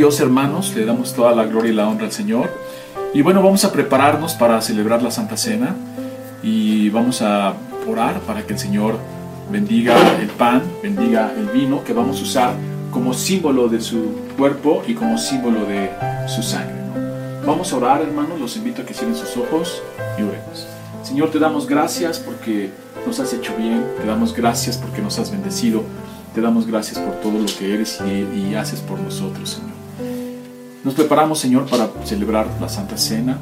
Dios, hermanos, le damos toda la gloria y la honra al Señor. Y bueno, vamos a prepararnos para celebrar la Santa Cena y vamos a orar para que el Señor bendiga el pan, bendiga el vino que vamos a usar como símbolo de su cuerpo y como símbolo de su sangre. Vamos a orar, hermanos, los invito a que cierren sus ojos y oremos. Señor, te damos gracias porque nos has hecho bien, te damos gracias porque nos has bendecido. Te damos gracias por todo lo que eres y, haces por nosotros, Señor. Nos preparamos, Señor, para celebrar la Santa Cena,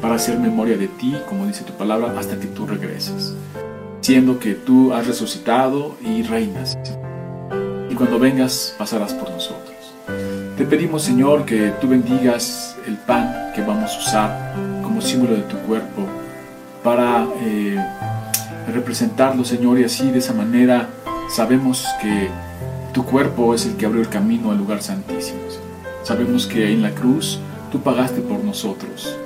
para hacer memoria de ti, como dice tu palabra, hasta que tú regreses. Siendo que tú has resucitado y reinas. Y cuando vengas, pasarás por nosotros. Te pedimos, Señor, que tú bendigas el pan que vamos a usar como símbolo de tu cuerpo para eh, representarlo, Señor, y así de esa manera Sabemos que tu cuerpo es el que abrió el camino al lugar santísimo. Sabemos que en la cruz tú pagaste por nosotros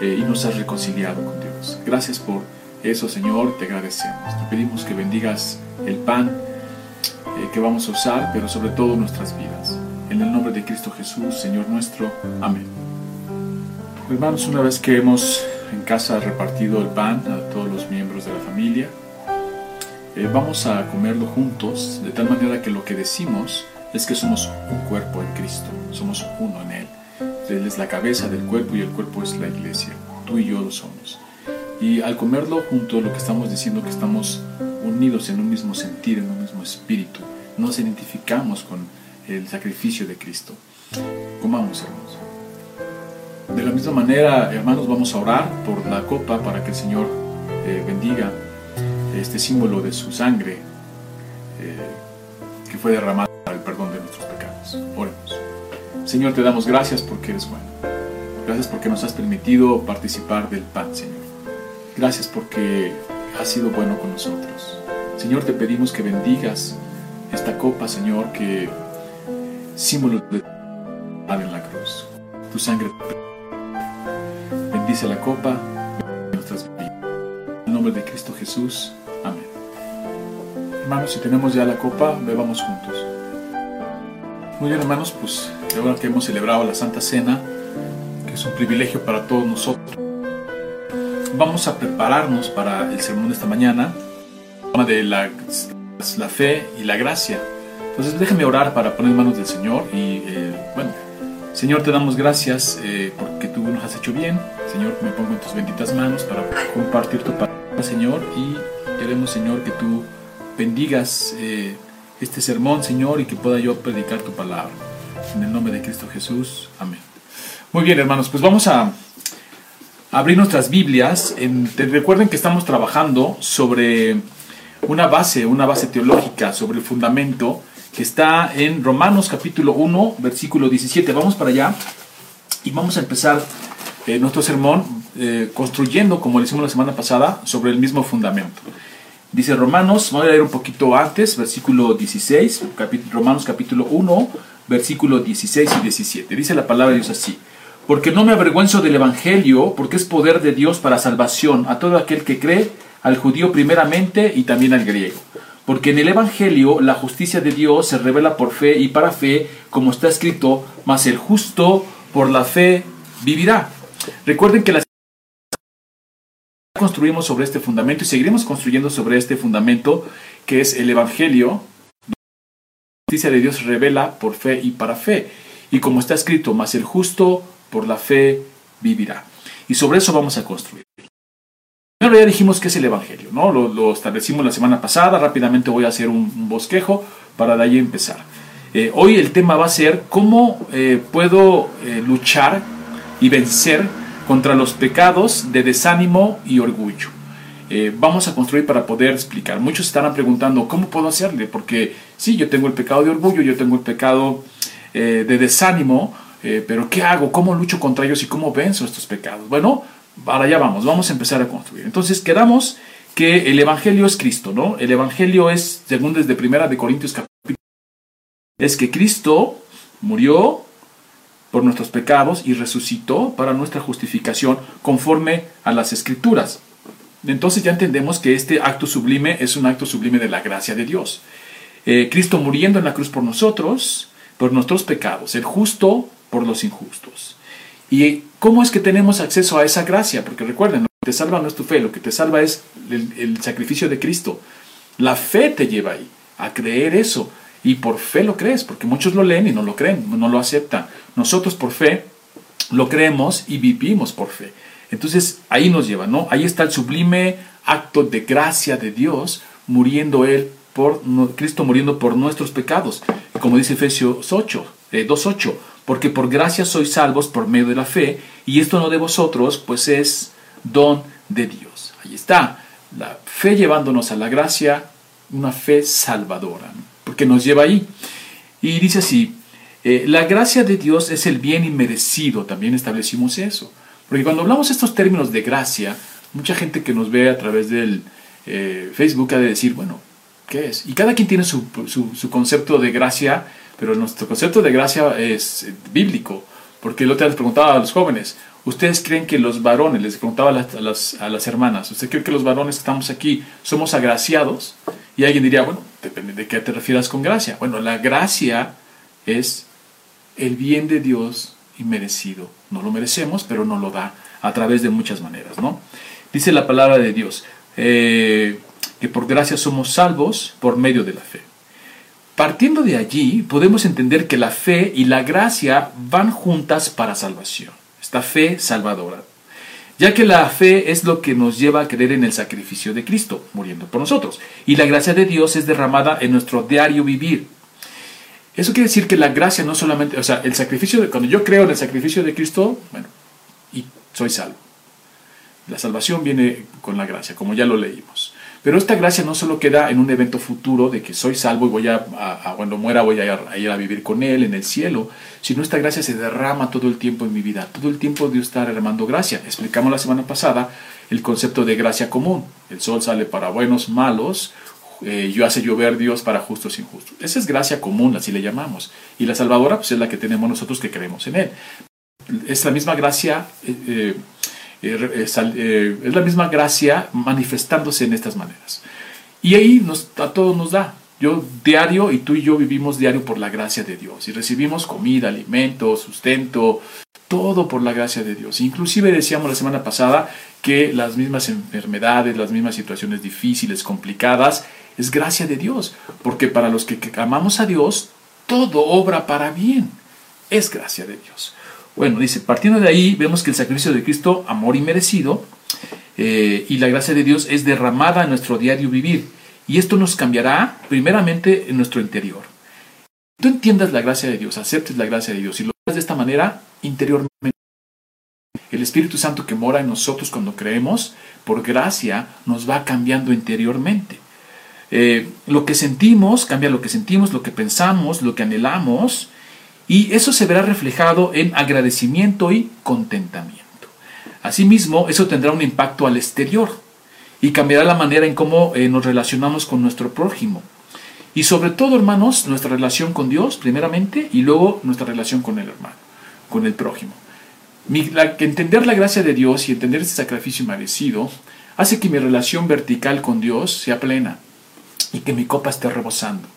eh, y nos has reconciliado con Dios. Gracias por eso, Señor, te agradecemos. Te pedimos que bendigas el pan eh, que vamos a usar, pero sobre todo nuestras vidas. En el nombre de Cristo Jesús, Señor nuestro. Amén. Hermanos, una vez que hemos en casa repartido el pan a todos los miembros de la familia, eh, vamos a comerlo juntos, de tal manera que lo que decimos es que somos un cuerpo en Cristo, somos uno en Él. Él es la cabeza del cuerpo y el cuerpo es la iglesia. Tú y yo lo somos. Y al comerlo juntos, lo que estamos diciendo es que estamos unidos en un mismo sentir, en un mismo espíritu. Nos identificamos con el sacrificio de Cristo. Comamos, hermanos. De la misma manera, hermanos, vamos a orar por la copa para que el Señor eh, bendiga este símbolo de su sangre eh, que fue derramada perdón de nuestros pecados. Oremos. Señor, te damos gracias porque eres bueno. Gracias porque nos has permitido participar del pan, Señor. Gracias porque has sido bueno con nosotros. Señor, te pedimos que bendigas esta copa, Señor, que símbolo de en la cruz. Tu sangre bendice la copa, nuestras vidas. En el nombre de Cristo Jesús. Amén. Hermanos, si tenemos ya la copa, bebamos juntos. Muy bien, hermanos, pues ahora que hemos celebrado la Santa Cena, que es un privilegio para todos nosotros, vamos a prepararnos para el sermón de esta mañana, de la, la fe y la gracia. Entonces déjame orar para poner manos del Señor y eh, bueno, Señor te damos gracias eh, porque tú nos has hecho bien. Señor, me pongo en tus benditas manos para compartir tu palabra, Señor, y Queremos, Señor, que tú bendigas eh, este sermón, Señor, y que pueda yo predicar tu palabra. En el nombre de Cristo Jesús. Amén. Muy bien, hermanos, pues vamos a abrir nuestras Biblias. recuerden que estamos trabajando sobre una base, una base teológica, sobre el fundamento que está en Romanos capítulo 1, versículo 17. Vamos para allá y vamos a empezar eh, nuestro sermón eh, construyendo, como lo hicimos la semana pasada, sobre el mismo fundamento. Dice Romanos, voy a leer un poquito antes, versículo 16, Romanos capítulo 1, versículo 16 y 17. Dice la palabra de Dios así. Porque no me avergüenzo del Evangelio, porque es poder de Dios para salvación a todo aquel que cree, al judío primeramente y también al griego. Porque en el Evangelio la justicia de Dios se revela por fe y para fe, como está escrito, mas el justo por la fe vivirá. Recuerden que la construimos sobre este fundamento y seguiremos construyendo sobre este fundamento que es el Evangelio. La justicia de Dios revela por fe y para fe. Y como está escrito, mas el justo por la fe vivirá. Y sobre eso vamos a construir. Primero ya dijimos que es el Evangelio, ¿no? Lo, establecimos la semana pasada, rápidamente voy a hacer un, bosquejo para de ahí empezar. Eh, hoy el tema va a ser cómo eh, puedo eh, luchar y vencer contra los pecados de desánimo y orgullo. Eh, vamos a construir para poder explicar. Muchos estarán preguntando, ¿cómo puedo hacerle? Porque sí, yo tengo el pecado de orgullo, yo tengo el pecado eh, de desánimo, eh, pero ¿qué hago? ¿Cómo lucho contra ellos y cómo venzo estos pecados? Bueno, para allá vamos, vamos a empezar a construir. Entonces, quedamos que el Evangelio es Cristo, ¿no? El Evangelio es, según desde Primera de Corintios capítulo, es que Cristo murió, por nuestros pecados y resucitó para nuestra justificación conforme a las escrituras. Entonces ya entendemos que este acto sublime es un acto sublime de la gracia de Dios. Eh, Cristo muriendo en la cruz por nosotros, por nuestros pecados, el justo por los injustos. ¿Y cómo es que tenemos acceso a esa gracia? Porque recuerden, lo que te salva no es tu fe, lo que te salva es el, sacrificio de Cristo. La fe te lleva ahí, a creer eso. Y por fe lo crees, porque muchos lo leen y no lo creen, no lo aceptan. Nosotros por fe lo creemos y vivimos por fe. Entonces ahí nos lleva, ¿no? Ahí está el sublime acto de gracia de Dios, muriendo Él por Cristo muriendo por nuestros pecados. Como dice Efesios 8, 2.8, eh, porque por gracia sois salvos por medio de la fe, y esto no de vosotros, pues es don de Dios. Ahí está, la fe llevándonos a la gracia, una fe salvadora, porque nos lleva ahí. Y dice así, eh, la gracia de Dios es el bien inmerecido, también establecimos eso. Porque cuando hablamos estos términos de gracia, mucha gente que nos ve a través del eh, Facebook ha de decir, bueno, ¿qué es? Y cada quien tiene su, su, concepto de gracia, pero nuestro concepto de gracia es bíblico. Porque el otro día les preguntaba a los jóvenes, ¿ustedes creen que los varones, les preguntaba a las, a las, hermanas, ¿usted cree que los varones que estamos aquí somos agraciados? Y alguien diría, bueno, depende de qué te refieras con gracia. Bueno, la gracia es el bien de Dios inmerecido. No lo merecemos, pero nos lo da a través de muchas maneras, ¿no? Dice la palabra de Dios, eh, que por gracia somos salvos por medio de la fe. Partiendo de allí, podemos entender que la fe y la gracia van juntas para salvación. Esta fe salvadora. Ya que la fe es lo que nos lleva a creer en el sacrificio de Cristo, muriendo por nosotros. Y la gracia de Dios es derramada en nuestro diario vivir. Eso quiere decir que la gracia no solamente, o sea, el sacrificio, de, cuando yo creo en el sacrificio de Cristo, bueno, y soy salvo. La salvación viene con la gracia, como ya lo leímos. Pero esta gracia no solo queda en un evento futuro de que soy salvo y voy a, cuando muera voy a, ir a vivir con Él en el cielo, sino esta gracia se derrama todo el tiempo en mi vida. Todo el tiempo Dios está derramando gracia. Explicamos la semana pasada el concepto de gracia común. El sol sale para buenos, malos, eh, yo hace llover Dios para justos e injustos. Esa es gracia común, así le llamamos. Y la salvadora pues, es la que tenemos nosotros que creemos en Él. Es la misma gracia. Eh, eh, eh, eh, es la misma gracia manifestándose en estas maneras. Y ahí nos, a todos nos da. Yo diario y tú y yo vivimos diario por la gracia de Dios y recibimos comida, alimento, sustento, todo por la gracia de Dios. Inclusive decíamos la semana pasada que las mismas enfermedades, las mismas situaciones difíciles, complicadas, es gracia de Dios, porque para los que amamos a Dios, todo obra para bien. Es gracia de Dios. Bueno, dice, partiendo de ahí vemos que el sacrificio de Cristo, amor inmerecido, eh, y la gracia de Dios es derramada en nuestro diario vivir. Y esto nos cambiará primeramente en nuestro interior. Tú entiendas la gracia de Dios, aceptes la gracia de Dios y lo hagas de esta manera interiormente. El Espíritu Santo que mora en nosotros cuando creemos, por gracia, nos va cambiando interiormente. Eh, lo que sentimos cambia lo que sentimos, lo que pensamos, lo que anhelamos, y eso se verá reflejado en agradecimiento y contentamiento. Asimismo, eso tendrá un impacto al exterior y cambiará la manera en cómo eh, nos relacionamos con nuestro prójimo. Y sobre todo, hermanos, nuestra relación con Dios, primeramente, y luego nuestra relación con el hermano, con el prójimo. entender la gracia de Dios y entender este sacrificio merecido hace que mi relación vertical con Dios sea plena y que mi copa esté rebosando.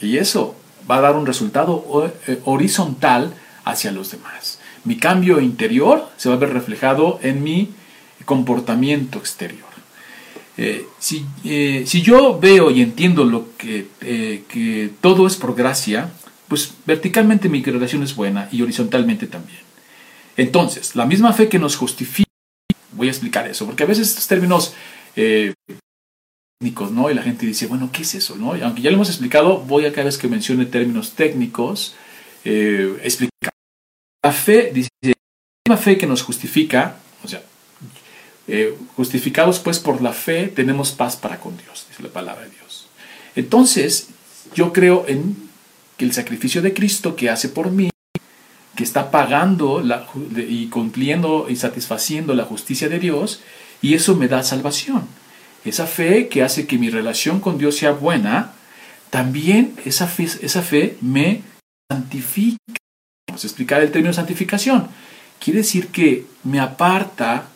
Y eso va a dar un resultado eh, horizontal hacia los demás. Mi cambio interior se va a ver reflejado en mi comportamiento exterior. Eh, eh, si, yo veo y entiendo lo que, que todo es por gracia, pues verticalmente mi relación es buena y horizontalmente también. Entonces, la misma fe que nos justifica, voy a explicar eso, porque a veces estos términos ¿no? Y la gente dice, bueno, ¿qué es eso? ¿no? aunque ya lo hemos explicado, voy a cada vez que mencione términos técnicos, eh, explicar. La fe, dice, la fe que nos justifica, o sea, eh, justificados pues por la fe, tenemos paz para con Dios, dice la palabra de Dios. Entonces, yo creo en que el sacrificio de Cristo que hace por mí, que está pagando y cumpliendo y satisfaciendo la justicia de Dios, y eso me da salvación esa fe que hace que mi relación con Dios sea buena, también esa fe, esa fe me santifica. Vamos a explicar el término santificación. Quiere decir que me aparta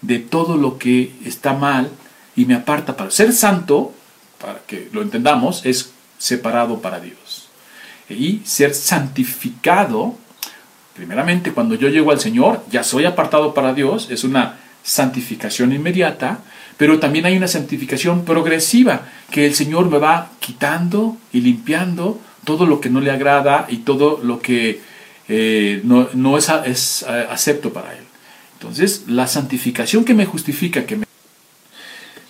de todo lo que está mal y me aparta para ser santo, para que lo entendamos, es separado para Dios. y ser santificado. Primeramente, cuando yo llego al Señor, ya soy apartado para Dios, es una santificación inmediata, pero también hay una santificación progresiva, que el Señor me va quitando y limpiando todo lo que no le agrada y todo lo que eh, no, es, es eh, acepto para Él. Entonces, la santificación que me justifica, que me...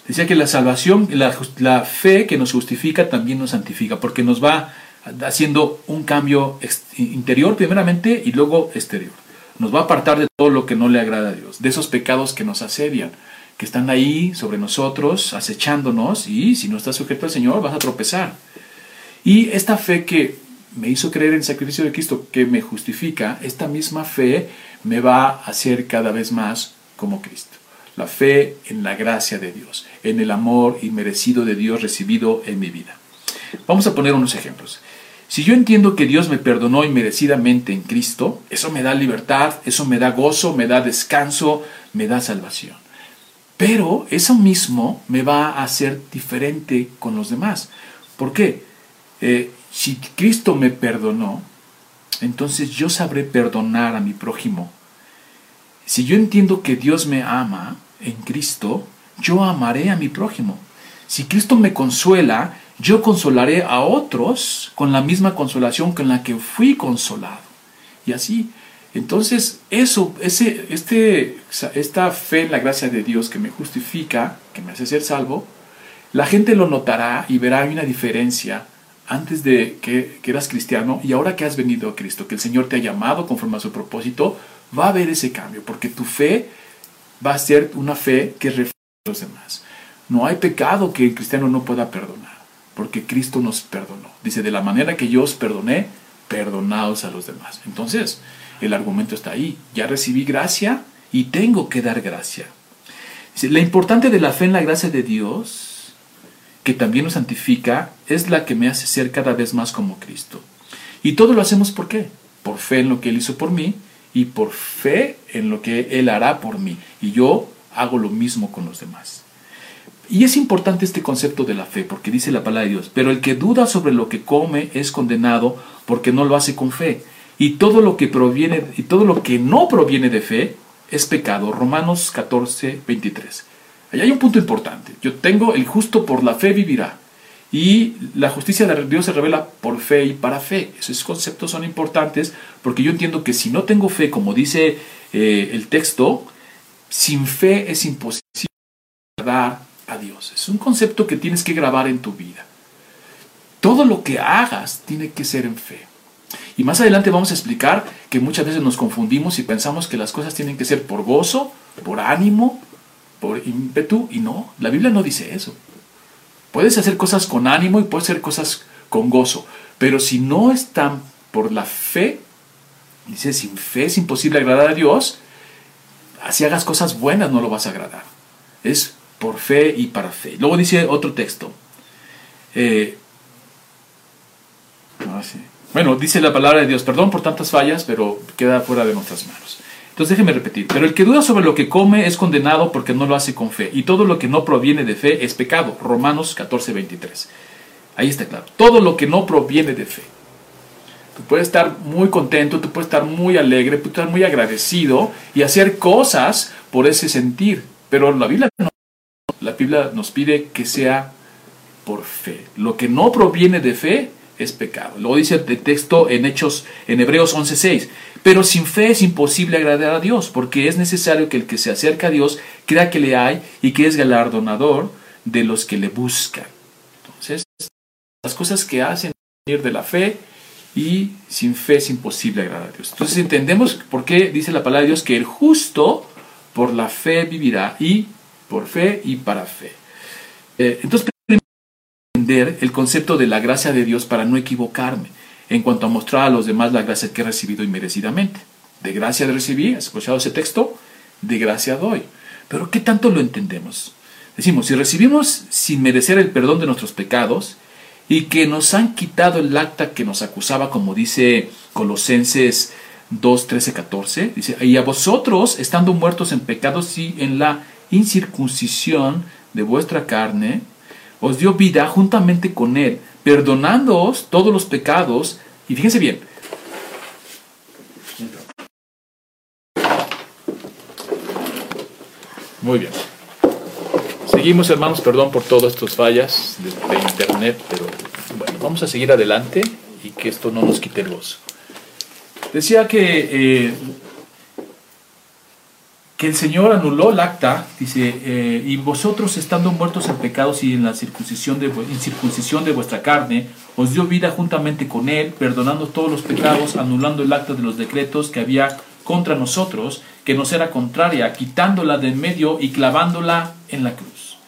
Decía que la salvación, la, la fe que nos justifica también nos santifica, porque nos va haciendo un cambio interior primeramente y luego exterior. Nos va a apartar de todo lo que no le agrada a Dios, de esos pecados que nos asedian, que están ahí sobre nosotros, acechándonos, y si no estás sujeto al Señor vas a tropezar. Y esta fe que me hizo creer en el sacrificio de Cristo, que me justifica, esta misma fe me va a hacer cada vez más como Cristo. La fe en la gracia de Dios, en el amor inmerecido de Dios recibido en mi vida. Vamos a poner unos ejemplos. Si yo entiendo que Dios me perdonó inmerecidamente en Cristo, eso me da libertad, eso me da gozo, me da descanso, me da salvación. Pero eso mismo me va a hacer diferente con los demás. ¿Por qué? Eh, si Cristo me perdonó, entonces yo sabré perdonar a mi prójimo. Si yo entiendo que Dios me ama en Cristo, yo amaré a mi prójimo. Si Cristo me consuela, yo consolaré a otros con la misma consolación con la que fui consolado. Y así, entonces eso, ese, este, esta fe en la gracia de Dios que me justifica, que me hace ser salvo, la gente lo notará y verá una diferencia antes de que, que, eras cristiano y ahora que has venido a Cristo, que el Señor te ha llamado conforme a su propósito, va a haber ese cambio, porque tu fe va a ser una fe que refleja a los demás. No hay pecado que el cristiano no pueda perdonar, porque Cristo nos perdonó. Dice, de la manera que yo os perdoné, perdonaos a los demás. Entonces, el argumento está ahí. Ya recibí gracia y tengo que dar gracia. La importante de la fe en la gracia de Dios que también nos santifica, es la que me hace ser cada vez más como Cristo. Y todo lo hacemos por qué? Por fe en lo que Él hizo por mí y por fe en lo que Él hará por mí. Y yo hago lo mismo con los demás. Y es importante este concepto de la fe, porque dice la palabra de Dios, pero el que duda sobre lo que come es condenado porque no lo hace con fe. Y todo lo que proviene y todo lo que no proviene de fe es pecado. Romanos 14, 23. Allá hay un punto importante. Yo tengo el justo por la fe vivirá. Y la justicia de Dios se revela por fe y para fe. Esos conceptos son importantes porque yo entiendo que si no tengo fe, como dice eh, el texto, sin fe es imposible dar a Dios. Es un concepto que tienes que grabar en tu vida. Todo lo que hagas tiene que ser en fe. Y más adelante vamos a explicar que muchas veces nos confundimos y pensamos que las cosas tienen que ser por gozo, por ánimo, por ímpetu y no, la Biblia no dice eso. Puedes hacer cosas con ánimo y puedes hacer cosas con gozo, pero si no están por la fe, dice, sin fe es imposible agradar a Dios, así hagas cosas buenas no lo vas a agradar. Es por fe y para fe. Luego dice otro texto. Eh, ah, bueno, dice la palabra de Dios, perdón por tantas fallas, pero queda fuera de nuestras manos. Entonces déjeme repetir, pero el que duda sobre lo que come es condenado porque no lo hace con fe, y todo lo que no proviene de fe es pecado. Romanos 14, 23. Ahí está claro. Todo lo que no proviene de fe. Tú puedes estar muy contento, tú puedes estar muy alegre, puedes estar muy agradecido y hacer cosas por ese sentir. Pero la Biblia, la Biblia nos pide que sea por fe. Lo que no proviene de fe es pecado. Luego dice el texto en Hechos, en Hebreos 11:6. Pero sin fe es imposible agradar a Dios, porque es necesario que el que se acerca a Dios crea que le hay y que es galardonador de los que le buscan. Entonces, las cosas que hacen venir de la fe y sin fe es imposible agradar a Dios. Entonces entendemos por qué dice la palabra de Dios que el justo por la fe vivirá y por fe y para fe. Eh, entonces, el concepto de la gracia de Dios para no equivocarme en cuanto a mostrar a los demás la gracia que he recibido inmerecidamente. De gracia recibí, ¿has escuchado ese texto? De gracia doy. Pero ¿qué tanto lo entendemos? Decimos, si recibimos sin merecer el perdón de nuestros pecados y que nos han quitado el acta que nos acusaba, como dice Colosenses 2, 13, 14, dice, y a vosotros, estando muertos en pecados y en la incircuncisión de vuestra carne, os dio vida juntamente con él, perdonándoos todos los pecados Y fíjense bien. Muy bien. Seguimos, hermanos, perdón por todas estas fallas de, internet, pero bueno, vamos a seguir adelante y que esto no nos quite el gozo. Decía que, eh, que el Señor anuló el acta, dice, eh, y vosotros estando muertos en pecados y en la circuncisión de, incircuncisión de vuestra carne, os dio vida juntamente con Él, perdonando todos los pecados, anulando el acta de los decretos que había contra nosotros, que nos era contraria, quitándola de en medio y clavándola en la cruz.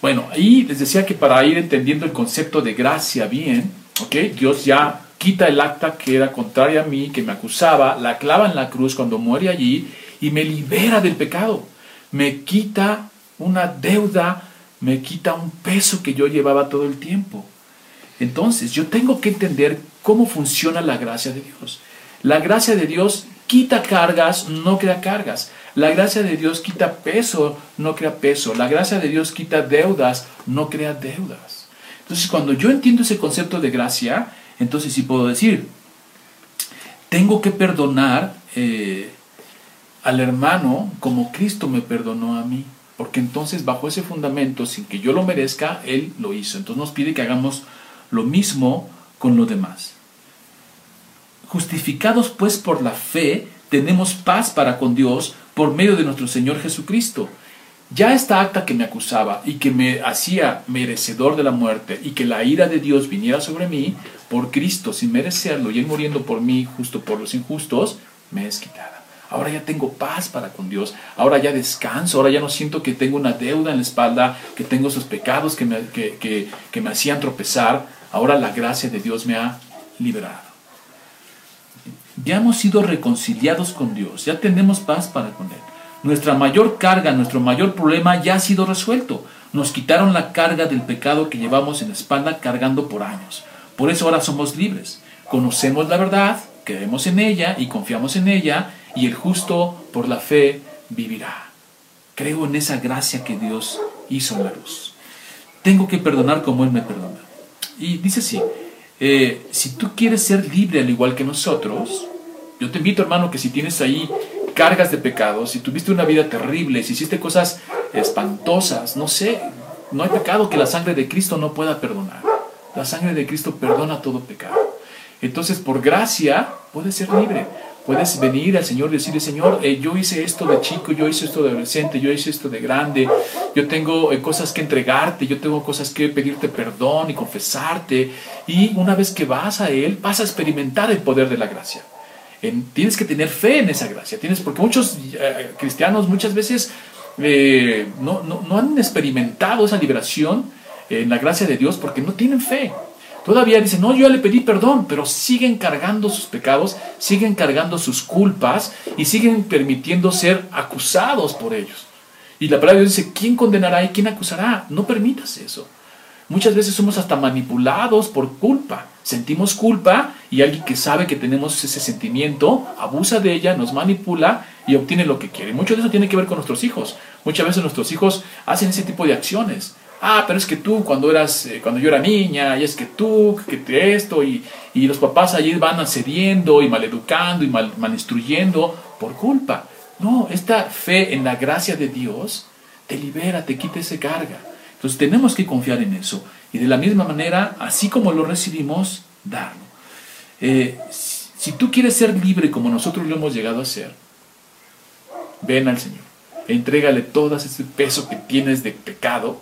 Bueno, ahí les decía que para ir entendiendo el concepto de gracia bien, ¿ok? Dios ya quita el acta que era contraria a mí, que me acusaba, la clava en la cruz cuando muere allí y me libera del pecado. Me quita una deuda, me quita un peso que yo llevaba todo el tiempo. Entonces, yo tengo que entender cómo funciona la gracia de Dios. La gracia de Dios quita cargas, no crea cargas. La gracia de Dios quita peso, no crea peso. La gracia de Dios quita deudas, no crea deudas. Entonces, cuando yo entiendo ese concepto de gracia, entonces sí puedo decir, tengo que perdonar eh, al hermano como Cristo me perdonó a mí. Porque entonces bajo ese fundamento, sin que yo lo merezca, Él lo hizo. Entonces nos pide que hagamos lo mismo con lo demás. Justificados pues por la fe, tenemos paz para con Dios por medio de nuestro Señor Jesucristo. Ya esta acta que me acusaba y que me hacía merecedor de la muerte y que la ira de Dios viniera sobre mí por Cristo sin merecerlo y Él muriendo por mí justo por los injustos, me es quitada. Ahora ya tengo paz para con Dios, ahora ya descanso, ahora ya no siento que tengo una deuda en la espalda, que tengo esos pecados que me, hacían tropezar, ahora la gracia de Dios me ha liberado. Ya hemos sido reconciliados con Dios, ya tenemos paz para con Él. Nuestra mayor carga, nuestro mayor problema ya ha sido resuelto. Nos quitaron la carga del pecado que llevamos en la espalda cargando por años. Por eso ahora somos libres. Conocemos la verdad, creemos en ella y confiamos en ella, y el justo por la fe vivirá. Creo en esa gracia que Dios hizo en la luz. Tengo que perdonar como Él me perdona. Y dice así, eh, si tú quieres ser libre al igual que nosotros, yo te invito hermano que si tienes ahí cargas de pecados, si tuviste una vida terrible, si hiciste cosas espantosas, no sé, no hay pecado que la sangre de Cristo no pueda perdonar. La sangre de Cristo perdona todo pecado. Entonces, por gracia, puedes ser libre. Puedes venir al Señor y decirle, Señor, eh, yo hice esto de chico, yo hice esto de adolescente, yo hice esto de grande, yo tengo eh, cosas que entregarte, yo tengo cosas que pedirte perdón y confesarte. Y una vez que vas a Él, vas a experimentar el poder de la gracia. En- tienes que tener fe en esa gracia. Tienes, porque muchos eh, cristianos muchas veces eh, no, no, no han experimentado esa liberación en la gracia de Dios porque no tienen fe. Todavía dicen, no, yo ya le pedí perdón, pero siguen cargando sus pecados, siguen cargando sus culpas y siguen permitiendo ser acusados por ellos. Y la palabra de Dios dice, ¿quién condenará y quién acusará? No permitas eso. Muchas veces somos hasta manipulados por culpa. Sentimos culpa y alguien que sabe que tenemos ese sentimiento abusa de ella, nos manipula y obtiene lo que quiere. Mucho de eso tiene que ver con nuestros hijos. Muchas veces nuestros hijos hacen ese tipo de acciones. Ah, pero es que tú cuando eras, eh, cuando yo era niña, y es que tú, que te esto, y, y los papás allí van accediendo y maleducando y mal, malinstruyendo por culpa. No, esta fe en la gracia de Dios te libera, te quita esa carga. Entonces tenemos que confiar en eso. Y de la misma manera, así como lo recibimos, darlo. Eh, si tú quieres ser libre como nosotros lo hemos llegado a ser, ven al Señor. Entrégale todo ese peso que tienes de pecado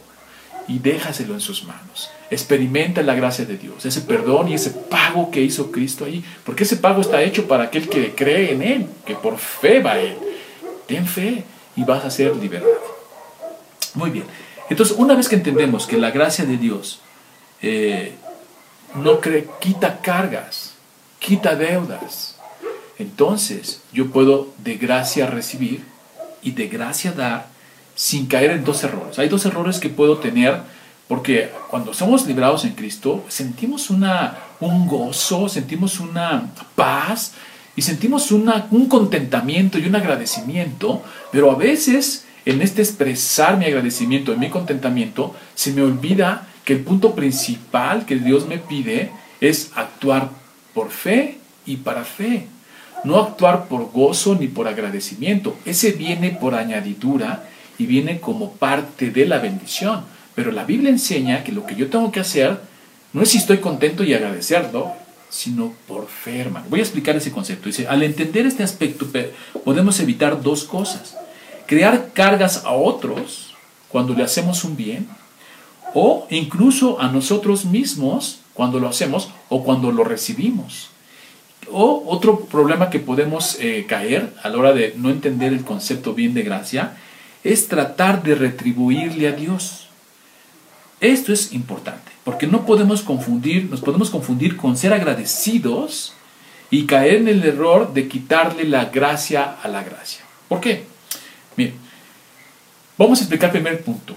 y déjaselo en sus manos. Experimenta la gracia de Dios, ese perdón y ese pago que hizo Cristo ahí, porque ese pago está hecho para aquel que cree en Él, que por fe va a Él. Ten fe y vas a ser liberado. Muy bien. Entonces, una vez que entendemos que la gracia de Dios eh, no cree, quita cargas, quita deudas, entonces yo puedo de gracia recibir y de gracia dar sin caer en dos errores. Hay dos errores que puedo tener porque cuando somos librados en Cristo sentimos una, un gozo, sentimos una paz y sentimos una, un contentamiento y un agradecimiento, pero a veces en este expresar mi agradecimiento y mi contentamiento se me olvida que el punto principal que Dios me pide es actuar por fe y para fe. No actuar por gozo ni por agradecimiento. Ese viene por añadidura y viene como parte de la bendición. Pero la Biblia enseña que lo que yo tengo que hacer no es si estoy contento y agradecerlo, sino por fe. Voy a explicar ese concepto. Dice, al entender este aspecto podemos evitar dos cosas. Crear cargas a otros cuando le hacemos un bien o incluso a nosotros mismos cuando lo hacemos o cuando lo recibimos. O otro problema que podemos eh, caer a la hora de no entender el concepto bien de gracia es tratar de retribuirle a Dios. Esto es importante, porque no podemos confundir, nos podemos confundir con ser agradecidos y caer en el error de quitarle la gracia a la gracia. ¿Por qué? Miren, vamos a explicar el primer punto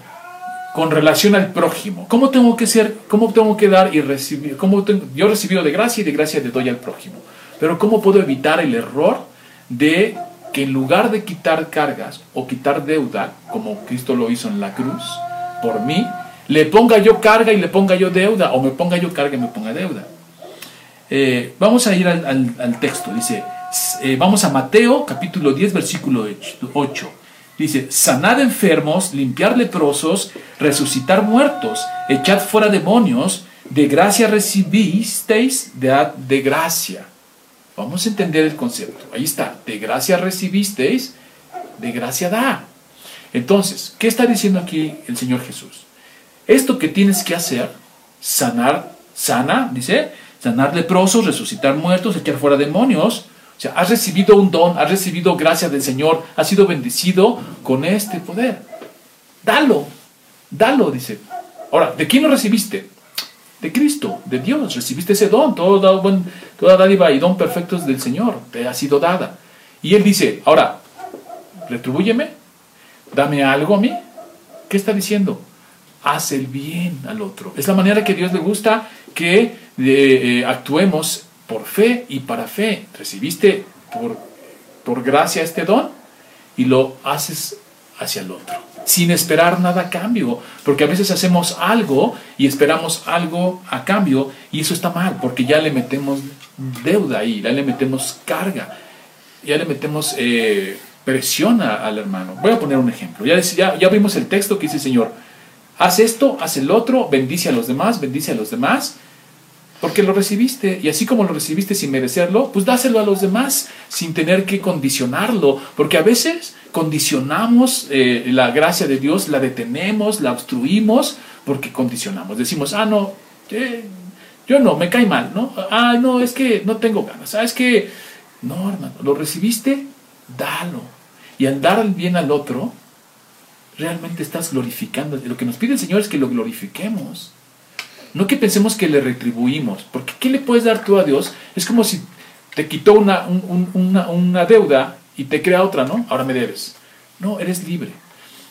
con relación al prójimo. ¿Cómo tengo que ser, cómo tengo que dar y recibir? Cómo yo he recibido de gracia y de gracia le doy al prójimo. Pero ¿cómo puedo evitar el error de que en lugar de quitar cargas o quitar deuda, como Cristo lo hizo en la cruz, por mí, le ponga yo carga y le ponga yo deuda, o me ponga yo carga y me ponga deuda? Eh, vamos a ir al, texto, dice, eh, vamos a Mateo capítulo 10, versículo 8. Dice, sanad enfermos, limpiar leprosos, resucitar muertos, echad fuera demonios, de gracia recibisteis, de, de gracia. Vamos a entender el concepto. Ahí está, de gracia recibisteis, de gracia da. Entonces, ¿qué está diciendo aquí el Señor Jesús? Esto que tienes que hacer, sanar, sana, dice, sanar leprosos, resucitar muertos, echar fuera demonios, o sea, has recibido un don, has recibido gracia del Señor, has sido bendecido con este poder. Dalo, dalo, dice. Ahora, ¿de quién lo recibiste? De Cristo, de Dios. Recibiste ese don, todo, buen, toda dádiva y don perfectos del Señor te ha sido dada. Y Él dice, ahora, retribúyeme, dame algo a mí. ¿Qué está diciendo? Haz el bien al otro. Es la manera que Dios le gusta que eh, eh, actuemos por fe y para fe. Recibiste por, por gracia este don y lo haces hacia el otro, sin esperar nada a cambio, porque a veces hacemos algo y esperamos algo a cambio y eso está mal, porque ya le metemos deuda ahí, ya le metemos carga, ya le metemos eh, presión al hermano. Voy a poner un ejemplo. Ya, ya, vimos el texto que dice, Señor, haz esto, haz el otro, bendice a los demás, bendice a los demás, porque lo recibiste y así como lo recibiste sin merecerlo, pues dáselo a los demás sin tener que condicionarlo, porque a veces condicionamos eh, la gracia de Dios, la detenemos, la obstruimos, porque condicionamos. Decimos, ah, no, eh, yo no, me cae mal, ¿no? Ah, no, es que no tengo ganas, ah, es que, no, hermano, lo recibiste, dalo. Y al dar el bien al otro, realmente estás glorificando. Lo que nos pide el Señor es que lo glorifiquemos. No que pensemos que le retribuimos, porque ¿qué le puedes dar tú a Dios? Es como si te quitó una, una, deuda y te crea otra, ¿no? Ahora me debes. No, eres libre.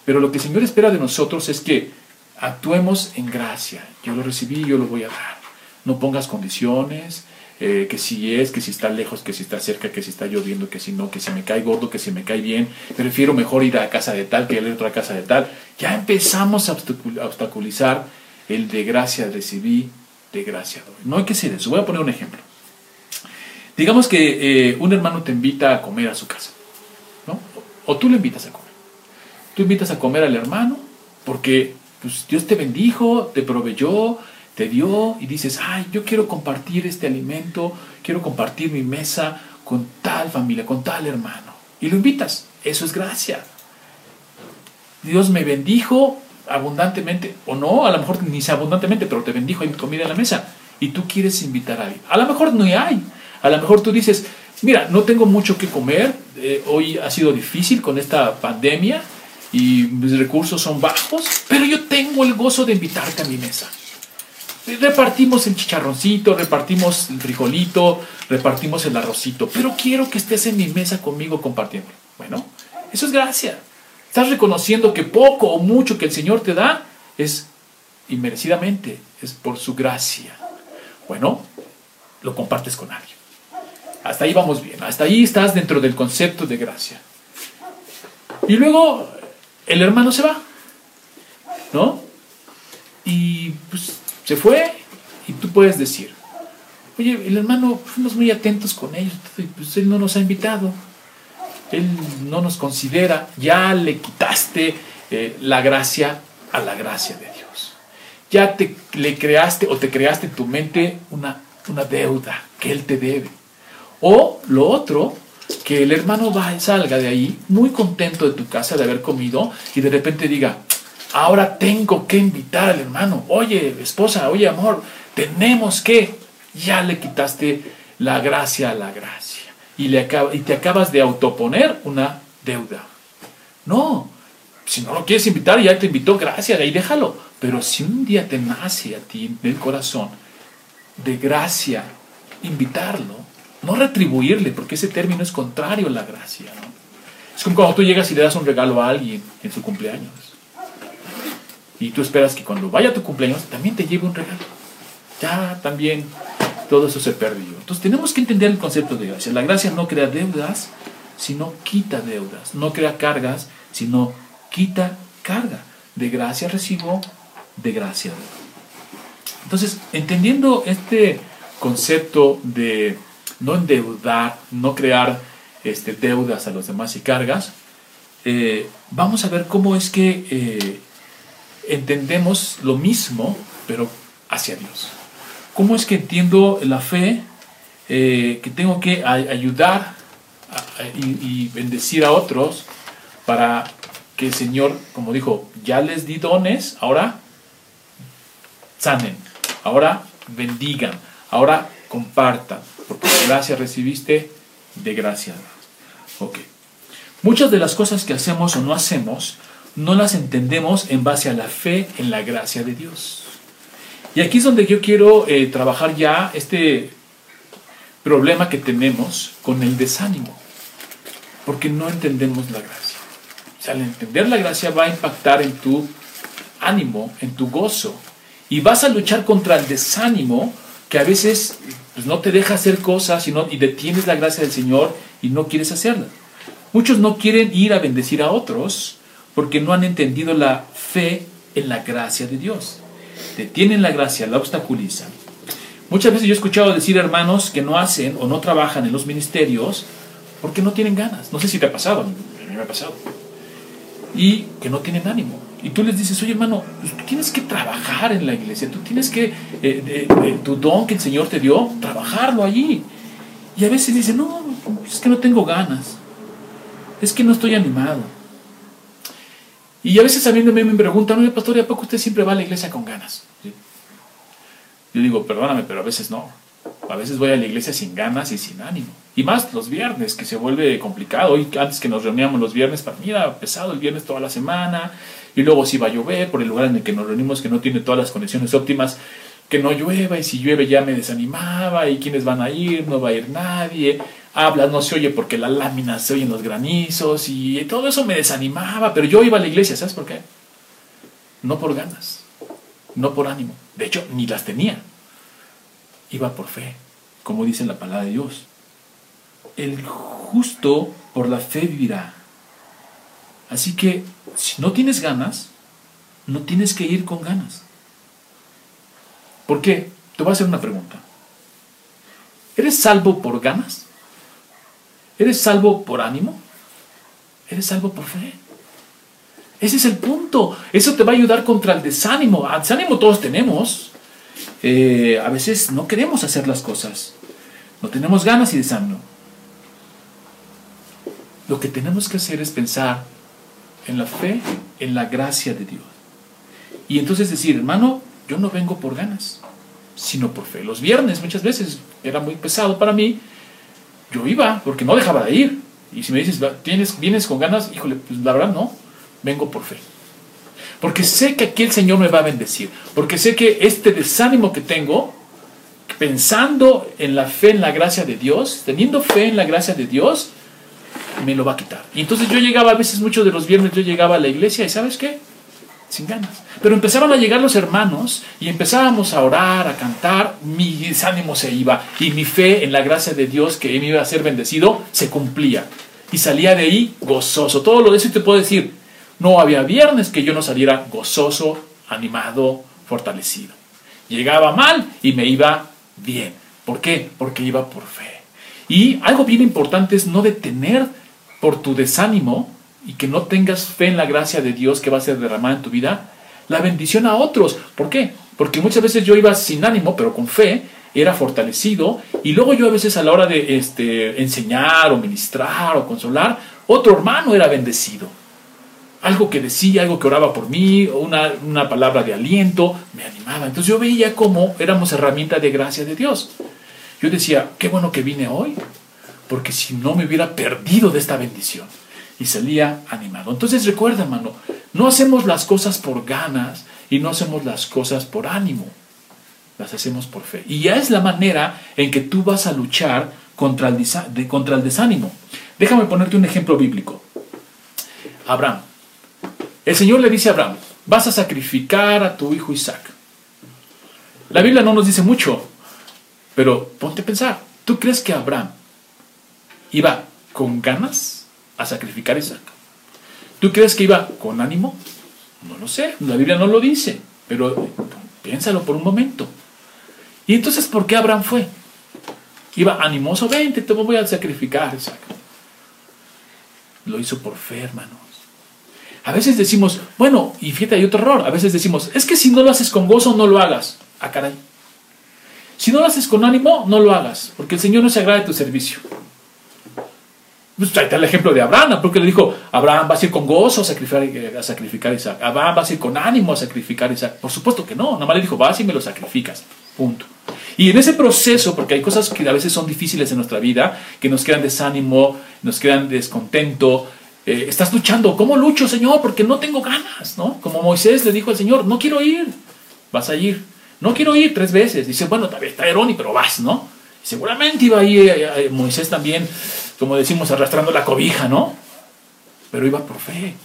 Pero lo que el Señor espera de nosotros es que actuemos en gracia. Yo lo recibí, yo lo voy a dar. No pongas condiciones, eh, que si es, que si está lejos, que si está cerca, que si está lloviendo, que si no, que si me cae gordo, que si me cae bien. Prefiero mejor ir a casa de tal que ir a otra casa de tal. Ya empezamos a obstaculizar el de gracia recibí, de gracia. No hay que ser eso. Voy a poner un ejemplo. Digamos que eh, un hermano te invita a comer a su casa, ¿no? O tú le invitas a comer. Tú invitas a comer al hermano porque pues, Dios te bendijo, te proveyó, te dio y dices, ay, yo quiero compartir este alimento, quiero compartir mi mesa con tal familia, con tal hermano. Y lo invitas. Eso es gracia. Dios me bendijo, abundantemente, o no, a lo mejor ni sea abundantemente, pero te bendijo, hay comida en la mesa, y tú quieres invitar a alguien. A lo mejor no hay, a lo mejor tú dices, mira, no tengo mucho que comer, eh, hoy ha sido difícil con esta pandemia y mis recursos son bajos, pero yo tengo el gozo de invitarte a mi mesa. Repartimos el chicharroncito, repartimos el frijolito, repartimos el arrocito, pero quiero que estés en mi mesa conmigo compartiendo. Bueno, eso es gracia. Estás reconociendo que poco o mucho que el Señor te da es inmerecidamente, es por su gracia. Bueno, lo compartes con alguien. Hasta ahí vamos bien, hasta ahí estás dentro del concepto de gracia. Y luego el hermano se va, ¿no? Y pues se fue y tú puedes decir, Oye, el hermano, fuimos muy atentos con ellos, pues él no nos ha invitado, él no nos considera, ya le quitaste eh, la gracia a la gracia de Dios. Ya te le creaste o te creaste en tu mente una, una deuda que él te debe. O lo otro, que el hermano va salga de ahí muy contento de tu casa de haber comido y de repente diga, ahora tengo que invitar al hermano, oye esposa, oye amor, tenemos que, ya le quitaste la gracia a la gracia y, le y te acabas de autoponer una deuda. No, si no lo quieres invitar, ya te invitó, gracias, ahí déjalo. Pero si un día te nace a ti del corazón de gracia invitarlo, no retribuirle, porque ese término es contrario a la gracia. Es como cuando tú llegas y le das un regalo a alguien en su cumpleaños. Y tú esperas que cuando vaya a tu cumpleaños también te lleve un regalo. Ya también todo eso se perdió. Entonces tenemos que entender el concepto de gracia. La gracia no crea deudas, sino quita deudas. No crea cargas, sino quita carga. De gracia recibo, de gracia Entonces, entendiendo este concepto de no endeudar, no crear este, deudas a los demás y cargas, eh, vamos a ver cómo es que eh, entendemos lo mismo, pero hacia Dios. ¿Cómo es que entiendo la fe eh, que tengo que ayudar y, bendecir a otros para que el Señor, como dijo, ya les di dones, ahora sanen, ahora bendigan, ahora compartan, porque gracia recibiste, de gracia. Ok. Muchas de las cosas que hacemos o no hacemos, no las entendemos en base a la fe en la gracia de Dios. Y aquí es donde yo quiero eh, trabajar ya este problema que tenemos con el desánimo, porque no entendemos la gracia. O sea, al entender la gracia va a impactar en tu ánimo, en tu gozo, y vas a luchar contra el desánimo que a veces pues no te deja hacer cosas y, y detienes la gracia del Señor y no quieres hacerla. Muchos no quieren ir a bendecir a otros porque no han entendido la fe en la gracia de Dios. Detienen la gracia, la obstaculizan. Muchas veces yo he escuchado decir hermanos que no hacen o no trabajan en los ministerios porque no tienen ganas. No sé si te ha pasado, a mí me ha pasado. Y que no tienen ánimo. Y tú les dices, oye hermano, pues, tú tienes que trabajar en la iglesia, tú tienes que, eh, tu don que el Señor te dio, trabajarlo allí. Y a veces dicen, no, es que no tengo ganas, es que no estoy animado. Y a veces a mí me preguntan, oye pastor, ¿y a poco usted siempre va a la iglesia con ganas? Yo digo, perdóname, pero a veces no. A veces voy a la iglesia sin ganas y sin ánimo. Y más los viernes, que se vuelve complicado. Hoy, antes que nos reuníamos los viernes, para mí era pesado el viernes toda la semana y luego si va a llover por el lugar en el que nos reunimos que no tiene todas las condiciones óptimas, que no llueva y si llueve ya me desanimaba y quiénes van a ir, no va a ir nadie, habla, no se oye porque la lámina se oyen los granizos y todo eso me desanimaba, pero yo iba a la iglesia, ¿sabes por qué? No por ganas, no por ánimo, de hecho ni las tenía, iba por fe, como dice la palabra de Dios. El justo por la fe vivirá. Así que si no tienes ganas, no tienes que ir con ganas. ¿Por qué? Te voy a hacer una pregunta. ¿Eres salvo por ganas? ¿Eres salvo por ánimo? ¿Eres salvo por fe? Ese es el punto. Eso te va a ayudar contra el desánimo. Desánimo todos tenemos. Eh, a veces no queremos hacer las cosas. No tenemos ganas y desánimo. Lo que tenemos que hacer es pensar en la fe, en la gracia de Dios. Y entonces decir, hermano, yo no vengo por ganas, sino por fe. Los viernes muchas veces era muy pesado para mí. Yo iba porque no dejaba de ir. Y si me dices, ¿tienes, ¿vienes con ganas? Híjole, pues la verdad no, vengo por fe. Porque sé que aquí el Señor me va a bendecir. Porque sé que este desánimo que tengo, pensando en la fe, en la gracia de Dios, teniendo fe en la gracia de Dios, me lo va a quitar. Y entonces yo llegaba, a veces muchos de los viernes yo llegaba a la iglesia y ¿sabes qué? Sin ganas. Pero empezaban a llegar los hermanos y empezábamos a orar, a cantar, mi desánimo se iba y mi fe en la gracia de Dios que me iba a ser bendecido se cumplía. Y salía de ahí gozoso. Todo lo de eso te puedo decir, no había viernes que yo no saliera gozoso, animado, fortalecido. Llegaba mal y me iba bien. ¿Por qué? Porque iba por fe. Y algo bien importante es no detener por tu desánimo y que no tengas fe en la gracia de Dios que va a ser derramada en tu vida, la bendición a otros. ¿Por qué? Porque muchas veces yo iba sin ánimo, pero con fe, era fortalecido, y luego yo a veces a la hora de este, enseñar o ministrar o consolar, otro hermano era bendecido. Algo que decía, algo que oraba por mí, una, una palabra de aliento, me animaba. Entonces yo veía cómo éramos herramienta de gracia de Dios. Yo decía, qué bueno que vine hoy, porque si no me hubiera perdido de esta bendición. Y salía animado. Entonces recuerda, hermano, no hacemos las cosas por ganas y no hacemos las cosas por ánimo. Las hacemos por fe. Y ya es la manera en que tú vas a luchar contra el, desánimo. Déjame ponerte un ejemplo bíblico. Abraham. El Señor le dice a Abraham, vas a sacrificar a tu hijo Isaac. La Biblia no nos dice mucho, pero ponte a pensar, ¿tú crees que Abraham iba con ganas a sacrificar a Isaac? ¿Tú crees que iba con ánimo? No lo sé, la Biblia no lo dice, pero piénsalo por un momento. ¿Y entonces por qué Abraham fue? Iba animoso, vente, te voy a sacrificar, Isaac. Lo hizo por fe, hermanos. A veces decimos, bueno, y fíjate, hay otro error. A veces decimos, es que si no lo haces con gozo, no lo hagas. Ah, caray. Si no lo haces con ánimo, no lo hagas, porque el Señor no se agrada de tu servicio. Pues ahí el ejemplo de Abraham, porque le dijo, Abraham va a ir con gozo a sacrificar, a sacrificar a Isaac. Abraham va a ir con ánimo a sacrificar a Isaac. Por supuesto que no, nada más le dijo, vas y me lo sacrificas. Punto. Y en ese proceso, porque hay cosas que a veces son difíciles en nuestra vida, que nos crean desánimo, nos crean descontento, eh, estás luchando, ¿cómo lucho, Señor? Porque no tengo ganas, ¿no? Como Moisés le dijo al Señor, no quiero ir, vas a ir. No quiero ir tres veces. Dice, bueno, está Eroni, pero vas, ¿no? seguramente iba ahí eh, eh, Moisés también, como decimos, arrastrando la cobija, ¿no? Pero iba por fe.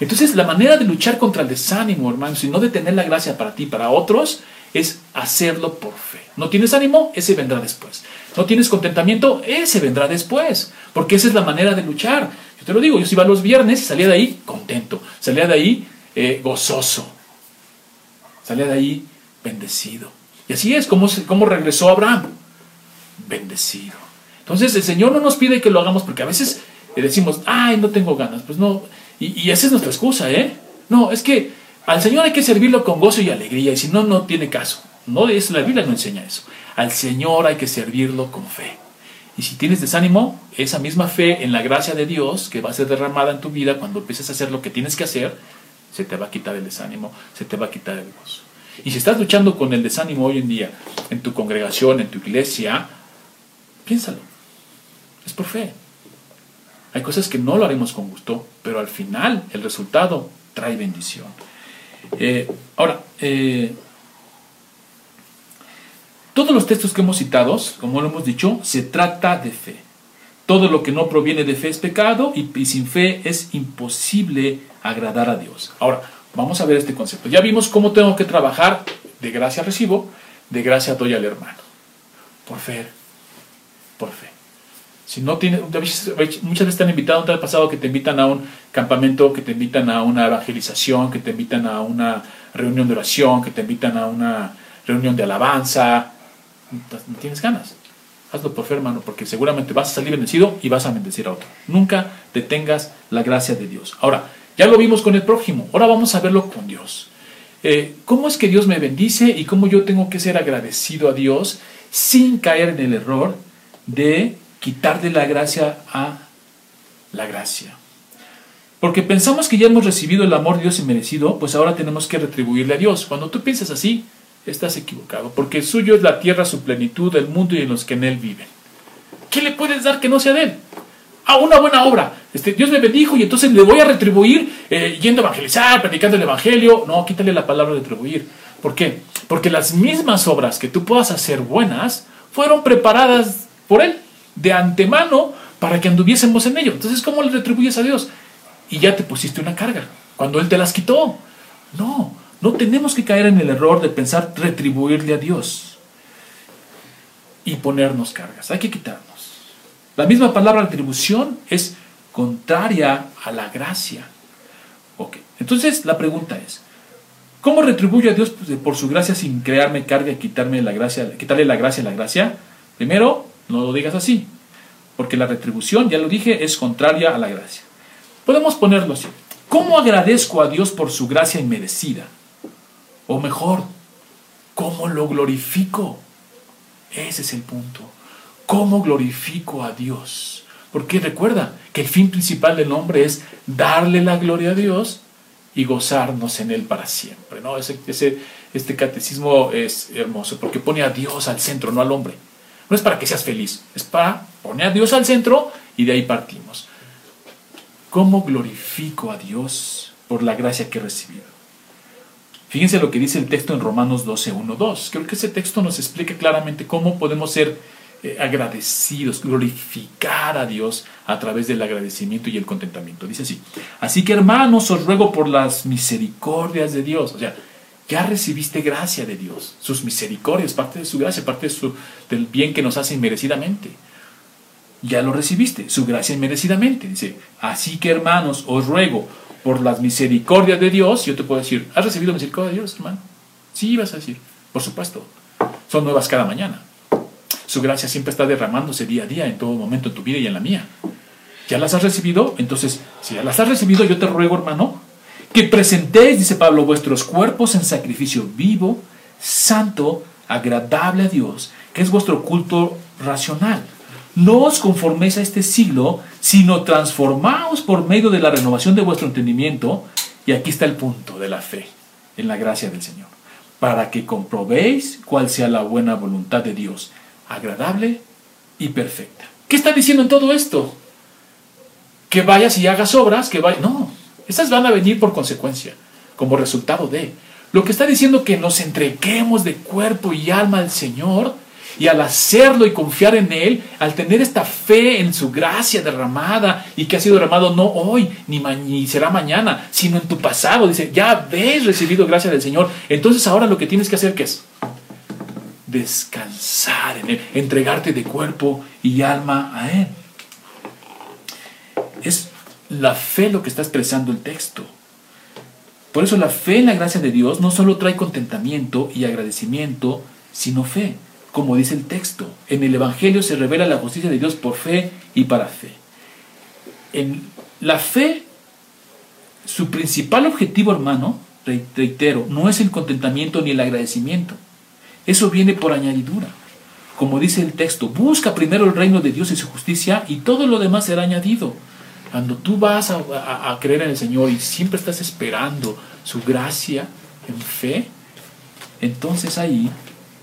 Entonces, la manera de luchar contra el desánimo, hermanos, y no de tener la gracia para ti, para otros, es hacerlo por fe. ¿No tienes ánimo? Ese vendrá después. ¿No tienes contentamiento? Ese vendrá después. Porque esa es la manera de luchar. Yo te lo digo, yo iba los viernes y salía de ahí contento. Salía de ahí eh, gozoso. Salía de ahí bendecido. Y así es como, como regresó Abraham. Bendecido. Entonces el Señor no nos pide que lo hagamos porque a veces decimos, ay, no tengo ganas. Pues no. Y, esa es nuestra excusa, ¿eh? No, es que al Señor hay que servirlo con gozo y alegría, y si no, no tiene caso. No, eso, la Biblia no enseña eso. Al Señor hay que servirlo con fe. Y si tienes desánimo, esa misma fe en la gracia de Dios que va a ser derramada en tu vida cuando empieces a hacer lo que tienes que hacer, se te va a quitar el desánimo, se te va a quitar el gozo. Y si estás luchando con el desánimo hoy en día, en tu congregación, en tu iglesia, piénsalo. Es por fe. Hay cosas que no lo haremos con gusto, pero al final el resultado trae bendición. Eh, ahora, eh, todos los textos que hemos citado, como lo hemos dicho, se trata de fe. Todo lo que no proviene de fe es pecado y, y sin fe es imposible agradar a Dios. Ahora, vamos a ver este concepto. Ya vimos cómo tengo que trabajar. De gracia recibo, de gracia doy al hermano. Por fe. Por fe. Si no tiene, muchas veces te han invitado, te ha pasado que te invitan a un campamento, que te invitan a una evangelización, que te invitan a una reunión de oración, que te invitan a una reunión de alabanza. No tienes ganas. Hazlo por fe, hermano, porque seguramente vas a salir bendecido y vas a bendecir a otro. Nunca detengas la gracia de Dios. Ahora, ya lo vimos con el prójimo, ahora vamos a verlo con Dios. Eh, ¿Cómo es que Dios me bendice y cómo yo tengo que ser agradecido a Dios sin caer en el error de quitarle la gracia a la gracia. Porque pensamos que ya hemos recibido el amor de Dios inmerecido, pues ahora tenemos que retribuirle a Dios. Cuando tú piensas así, estás equivocado, porque suyo es la tierra, su plenitud, el mundo y los que en él viven. ¿Qué le puedes dar que no sea de él? A una buena obra. Este, Dios me bendijo y entonces le voy a retribuir eh, yendo a evangelizar, predicando el evangelio. No, quítale la palabra retribuir. ¿Por qué? Porque las mismas obras que tú puedas hacer buenas fueron preparadas por él de antemano para que anduviésemos en ello. Entonces, ¿cómo le retribuyes a Dios? Y ya te pusiste una carga, cuando Él te las quitó. No, no tenemos que caer en el error de pensar retribuirle a Dios y ponernos cargas. Hay que quitarnos. La misma palabra retribución es contraria a la gracia. Ok, entonces la pregunta es, ¿Cómo retribuyo a Dios por su gracia sin crearme carga y quitarme la gracia, quitarle la gracia a la gracia? Primero, no lo digas así, porque la retribución, ya lo dije, es contraria a la gracia. Podemos ponerlo así. ¿Cómo agradezco a Dios por su gracia inmerecida? O mejor, ¿cómo lo glorifico? Ese es el punto. ¿Cómo glorifico a Dios? Porque recuerda que el fin principal del hombre es darle la gloria a Dios y gozarnos en Él para siempre. ¿no? Ese, este catecismo es hermoso porque pone a Dios al centro, no al hombre. No es para que seas feliz, es para poner a Dios al centro y de ahí partimos. ¿Cómo glorifico a Dios por la gracia que he recibido? Fíjense lo que dice el texto en Romanos 12, 1, 2. Creo que ese texto nos explica claramente cómo podemos ser eh, agradecidos, glorificar a Dios a través del agradecimiento y el contentamiento. Dice así, así que hermanos, os ruego por las misericordias de Dios. O sea, ya recibiste gracia de Dios, sus misericordias, parte de su gracia, parte del bien que nos hace inmerecidamente. Ya lo recibiste, su gracia inmerecidamente. Dice, así que hermanos, os ruego por las misericordias de Dios. Yo te puedo decir, ¿has recibido misericordia de Dios, hermano? Sí, vas a decir, por supuesto. Son nuevas cada mañana. Su gracia siempre está derramándose día a día, en todo momento, en tu vida y en la mía. ¿Ya las has recibido? Entonces, si ya las has recibido, yo te ruego, hermano, que presentéis, dice Pablo, vuestros cuerpos en sacrificio vivo, santo, agradable a Dios, que es vuestro culto racional. No os conforméis a este siglo, sino transformaos por medio de la renovación de vuestro entendimiento. Y aquí está el punto de la fe, en la gracia del Señor, para que comprobéis cuál sea la buena voluntad de Dios, agradable y perfecta. ¿Qué está diciendo en todo esto? Que vayas y hagas obras, que vayas... No, esas van a venir por consecuencia, como resultado de... Lo que está diciendo que nos entreguemos de cuerpo y alma al Señor y al hacerlo y confiar en Él, al tener esta fe en su gracia derramada y que ha sido derramado no hoy ni, ni será mañana, sino en tu pasado. Dice, ya habéis recibido gracia del Señor. Entonces ahora lo que tienes que hacer, ¿qué es? descansar en Él, entregarte de cuerpo y alma a Él. La fe lo que está expresando el texto. Por eso la fe en la gracia de Dios no solo trae contentamiento y agradecimiento, sino fe. Como dice el texto, en el Evangelio se revela la justicia de Dios por fe y para fe. En la fe, su principal objetivo, hermano, reitero, no es el contentamiento ni el agradecimiento. Eso viene por añadidura. Como dice el texto, busca primero el reino de Dios y su justicia y todo lo demás será añadido. Cuando tú vas a, creer en el Señor y siempre estás esperando su gracia en fe, entonces ahí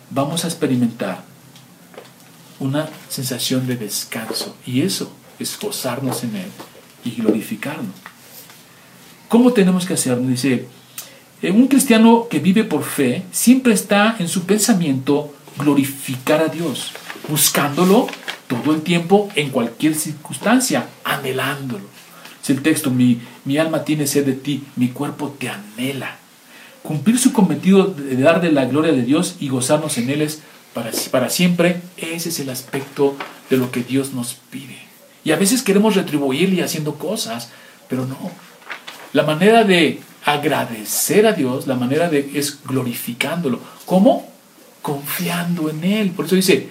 vamos a experimentar una sensación de descanso. Y eso es gozarnos en Él y glorificarnos. ¿Cómo tenemos que hacerlo? Dice, eh, un cristiano que vive por fe siempre está en su pensamiento glorificar a Dios, buscándolo todo el tiempo en cualquier circunstancia, anhelándolo. Es el texto, mi, mi alma tiene sed de ti, mi cuerpo te anhela. Cumplir su cometido de dar de la gloria de Dios y gozarnos en Él es para, para siempre, ese es el aspecto de lo que Dios nos pide. Y a veces queremos retribuirle haciendo cosas, pero no. La manera de agradecer a Dios, la manera de es glorificándolo. ¿Cómo? Confiando en Él. Por eso dice,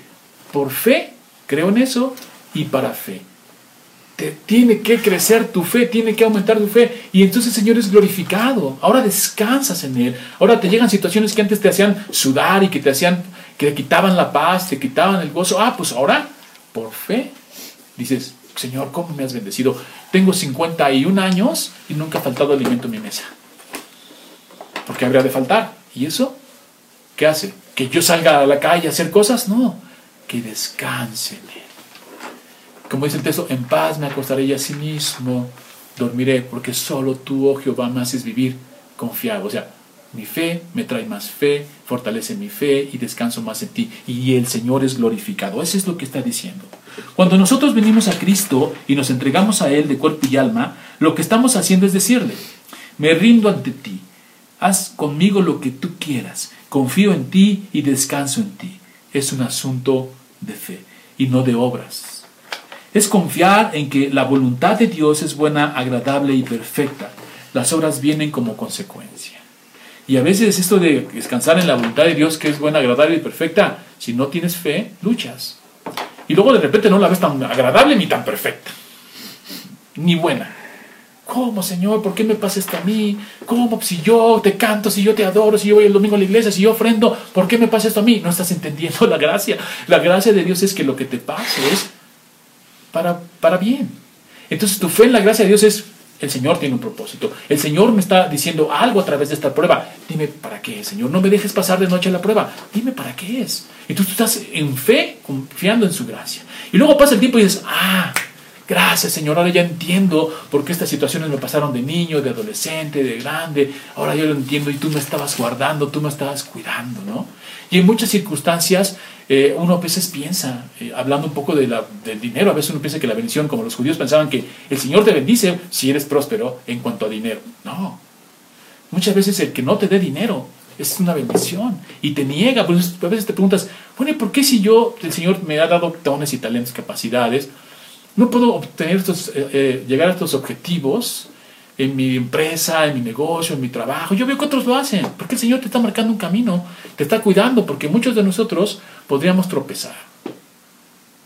por fe, creo en eso y para fe. Te, tiene que crecer tu fe, tiene que aumentar tu fe. Y entonces el Señor es glorificado. Ahora descansas en Él. Ahora te llegan situaciones que antes te hacían sudar y que te hacían, que te quitaban la paz, te quitaban el gozo. Ah, pues ahora, por fe, dices, Señor, ¿cómo me has bendecido? Tengo 51 años y nunca ha faltado alimento en mi mesa porque habría de faltar. ¿Y eso qué hace? ¿Que yo salga a la calle a hacer cosas? No, que descanse Como dice el texto, en paz me acostaré y mismo dormiré, porque solo tú, oh Jehová, me haces vivir confiado. O sea, mi fe me trae más fe, fortalece mi fe y descanso más en ti. Y el Señor es glorificado. Eso es lo que está diciendo. Cuando nosotros venimos a Cristo y nos entregamos a Él de cuerpo y alma, lo que estamos haciendo es decirle, me rindo ante ti, haz conmigo lo que tú quieras, confío en ti y descanso en ti. Es un asunto de fe y no de obras. Es confiar en que la voluntad de Dios es buena, agradable y perfecta. Las obras vienen como consecuencia. Y a veces esto de descansar en la voluntad de Dios, que es buena, agradable y perfecta, si no tienes fe, luchas. Y luego de repente no la ves tan agradable ni tan perfecta, ni buena. ¿Cómo, Señor? ¿Por qué me pasa esto a mí? ¿Cómo? Si yo te canto, si yo te adoro, si yo voy el domingo a la iglesia, si yo ofrendo, ¿por qué me pasa esto a mí? No estás entendiendo la gracia. La gracia de Dios es que lo que te pase es para, para bien. Entonces tu fe en la gracia de Dios es el Señor tiene un propósito. El Señor me está diciendo algo a través de esta prueba. Dime para qué, Señor. No me dejes pasar de noche la prueba. Dime para qué es. Entonces tú estás en fe, confiando en su gracia. Y luego pasa el tiempo y dices, ah, gracias Señor, ahora ya entiendo por qué estas situaciones me pasaron de niño, de adolescente, de grande. Ahora yo lo entiendo y tú me estabas guardando, tú me estabas cuidando, ¿no? Y en muchas circunstancias eh, uno a veces piensa, eh, hablando un poco del dinero, a veces uno piensa que la bendición, como los judíos pensaban que el Señor te bendice si eres próspero en cuanto a dinero. No. Muchas veces el que no te dé dinero es una bendición y te niega. Pues a veces te preguntas, bueno, ¿y por qué si yo, el Señor me ha dado dones y talentos, capacidades, no puedo obtener estos, eh, llegar a estos objetivos? en mi empresa, en mi negocio, en mi trabajo. Yo veo que otros lo hacen, porque el Señor te está marcando un camino, te está cuidando, porque muchos de nosotros podríamos tropezar.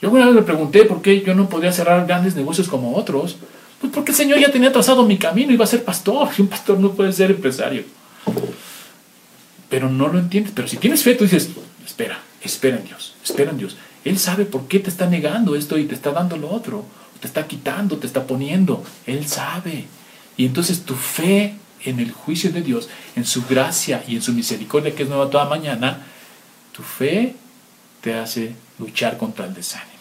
Yo alguna vez me pregunté por qué yo no podía cerrar grandes negocios como otros. Pues porque el Señor ya tenía trazado mi camino, iba a ser pastor, y un pastor no puede ser empresario. Pero no lo entiendes. Pero si tienes fe, tú dices, espera, espera en Dios, espera en Dios. Él sabe por qué te está negando esto y te está dando lo otro. Te está quitando, te está poniendo. Él sabe. Y entonces tu fe en el juicio de Dios, en su gracia y en su misericordia que es nueva toda mañana, tu fe te hace luchar contra el desánimo.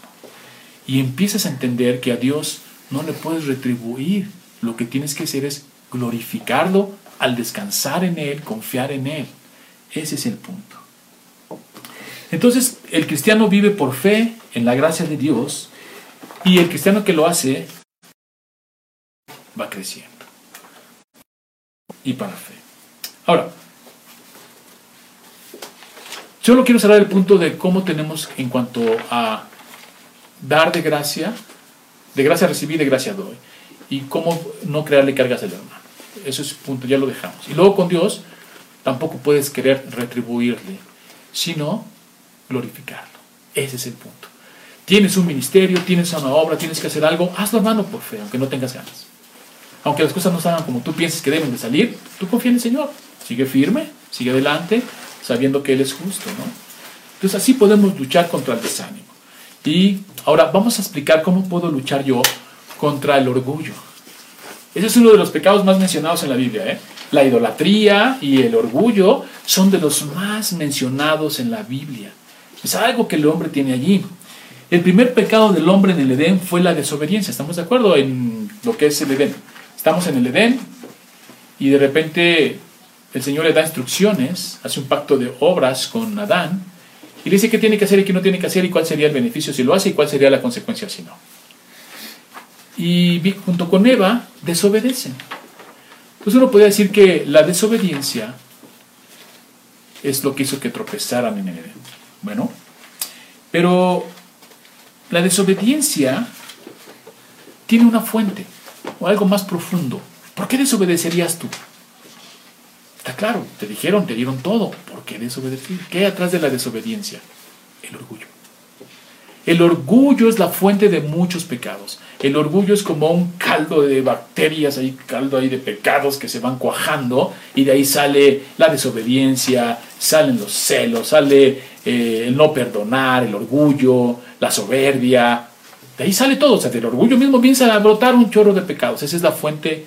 Y empiezas a entender que a Dios no le puedes retribuir. Lo que tienes que hacer es glorificarlo al descansar en Él, confiar en Él. Ese es el punto. Entonces, el cristiano vive por fe en la gracia de Dios y el cristiano que lo hace va creciendo y para fe. Ahora, solo quiero cerrar el punto de cómo tenemos en cuanto a dar de gracia, de gracia recibir, de gracia doy, y cómo no crearle cargas al hermano. Eso es punto, ya lo dejamos. Y luego con Dios tampoco puedes querer retribuirle, sino glorificarlo. Ese es el punto. Tienes un ministerio, tienes una obra, tienes que hacer algo, hazlo hermano por fe, aunque no tengas ganas. Aunque las cosas no salgan como tú piensas que deben de salir, tú confía en el Señor. Sigue firme, sigue adelante, sabiendo que Él es justo, ¿no? Entonces así podemos luchar contra el desánimo. Y ahora vamos a explicar cómo puedo luchar yo contra el orgullo. Ese es uno de los pecados más mencionados en la Biblia. ¿eh? La idolatría y el orgullo son de los más mencionados en la Biblia. Es algo que el hombre tiene allí. El primer pecado del hombre en el Edén fue la desobediencia. ¿Estamos de acuerdo en lo que es el Edén? Estamos en el Edén y de repente el Señor le da instrucciones, hace un pacto de obras con Adán y le dice qué tiene que hacer y qué no tiene que hacer y cuál sería el beneficio si lo hace y cuál sería la consecuencia si no. Y junto con Eva desobedecen. Pues uno podría decir que la desobediencia es lo que hizo que tropezaran en el Edén. Bueno, pero la desobediencia tiene una fuente o algo más profundo. ¿Por qué desobedecerías tú? Está claro, te dijeron, te dieron todo. ¿Por qué desobedecer? ¿Qué hay atrás de la desobediencia? El orgullo. El orgullo es la fuente de muchos pecados. El orgullo es como un caldo de bacterias, hay caldo ahí de pecados que se van cuajando y de ahí sale la desobediencia, salen los celos, sale eh, el no perdonar, el orgullo, la soberbia, de ahí sale todo, o sea, del orgullo mismo piensa a brotar un chorro de pecados. Esa es la fuente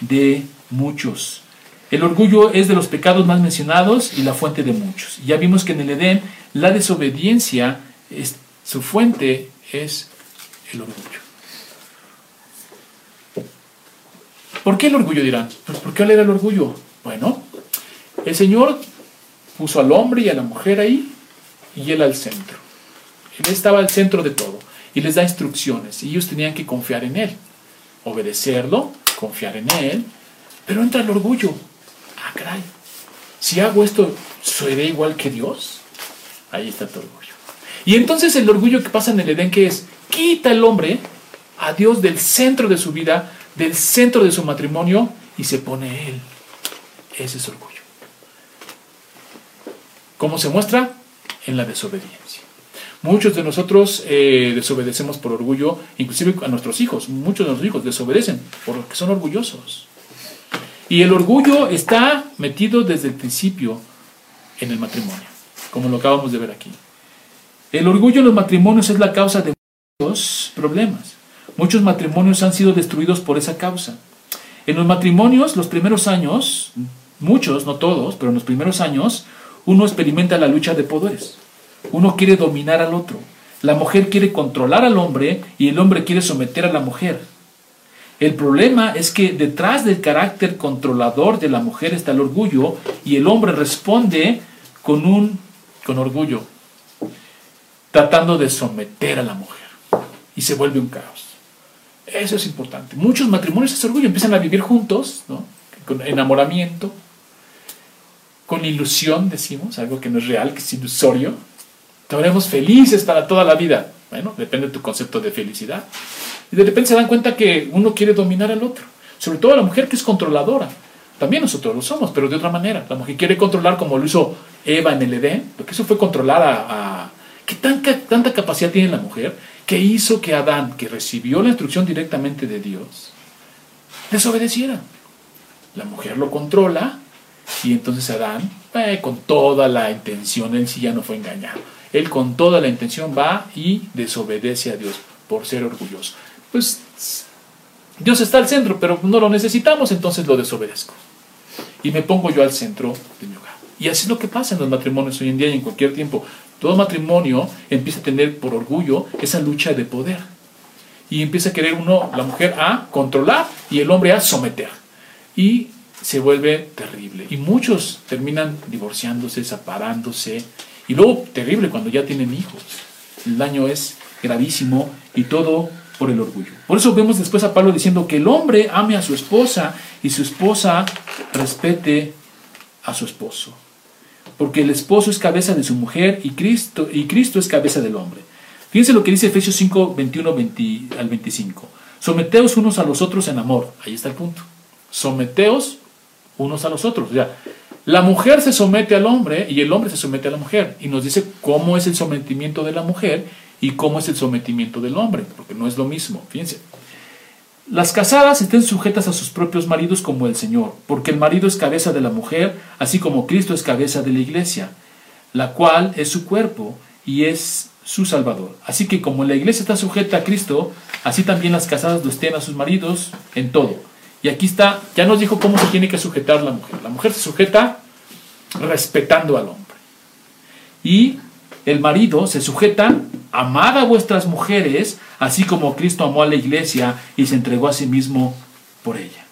de muchos. El orgullo es de los pecados más mencionados y la fuente de muchos. Ya vimos que en el Edén la desobediencia, es, su fuente es el orgullo. ¿Por qué el orgullo dirán? Pues ¿por qué era el orgullo? Bueno, el Señor puso al hombre y a la mujer ahí y él al centro. Él estaba al centro de todo y les da instrucciones y ellos tenían que confiar en Él, obedecerlo, confiar en Él, pero entra el orgullo. Ah, caray, si hago esto, ¿seré igual que Dios? Ahí está tu orgullo. Y entonces el orgullo que pasa en el Edén, que es, quita el hombre a Dios del centro de su vida, del centro de su matrimonio, y se pone Él. Ese es orgullo. ¿Cómo se muestra? En la desobediencia. Muchos de nosotros eh, desobedecemos por orgullo, inclusive a nuestros hijos. Muchos de nuestros hijos desobedecen porque son orgullosos. Y el orgullo está metido desde el principio en el matrimonio, como lo acabamos de ver aquí. El orgullo en los matrimonios es la causa de muchos problemas. Muchos matrimonios han sido destruidos por esa causa. En los matrimonios, los primeros años, muchos, no todos, pero en los primeros años, uno experimenta la lucha de poderes. Uno quiere dominar al otro. La mujer quiere controlar al hombre y el hombre quiere someter a la mujer. El problema es que detrás del carácter controlador de la mujer está el orgullo y el hombre responde con un con orgullo, tratando de someter a la mujer y se vuelve un caos. Eso es importante. Muchos matrimonios es orgullo, empiezan a vivir juntos, ¿no? con enamoramiento, con ilusión, decimos, algo que no es real, que es ilusorio. Estaremos felices para toda la vida. Bueno, depende de tu concepto de felicidad. Y de repente se dan cuenta que uno quiere dominar al otro. Sobre todo la mujer que es controladora. También nosotros lo somos, pero de otra manera. La mujer quiere controlar como lo hizo Eva en el Edén. Lo que fue controlar a... ¿Qué tanta capacidad tiene la mujer que hizo que Adán, que recibió la instrucción directamente de Dios, desobedeciera? La mujer lo controla y entonces Adán, eh, con toda la intención, él sí ya no fue engañado. Él con toda la intención va y desobedece a Dios por ser orgulloso pues Dios está al centro, pero no lo necesitamos, entonces lo desobedezco. Y me pongo yo al centro de mi hogar. Y así es lo que pasa en los matrimonios hoy en día y en cualquier tiempo. Todo matrimonio empieza a tener por orgullo esa lucha de poder. Y empieza a querer uno, la mujer, a controlar y el hombre a someter. Y se vuelve terrible. Y muchos terminan divorciándose, separándose. Y luego terrible cuando ya tienen hijos. El daño es gravísimo y todo por el orgullo. Por eso vemos después a Pablo diciendo que el hombre ame a su esposa y su esposa respete a su esposo. Porque el esposo es cabeza de su mujer y Cristo, y Cristo es cabeza del hombre. Fíjense lo que dice Efesios 5, 21 al 25. Someteos unos a los otros en amor. Ahí está el punto. Someteos unos a los otros. O sea, la mujer se somete al hombre y el hombre se somete a la mujer. Y nos dice cómo es el sometimiento de la mujer y cómo es el sometimiento del hombre, porque no es lo mismo. Fíjense. Las casadas estén sujetas a sus propios maridos como el Señor, porque el marido es cabeza de la mujer, así como Cristo es cabeza de la iglesia, la cual es su cuerpo y es su Salvador. Así que como la iglesia está sujeta a Cristo, así también las casadas lo estén a sus maridos en todo. Y aquí está, ya nos dijo cómo se tiene que sujetar la mujer. La mujer se sujeta respetando al hombre. Y el marido se sujeta, amad a vuestras mujeres, así como Cristo amó a la iglesia y se entregó a sí mismo por ella.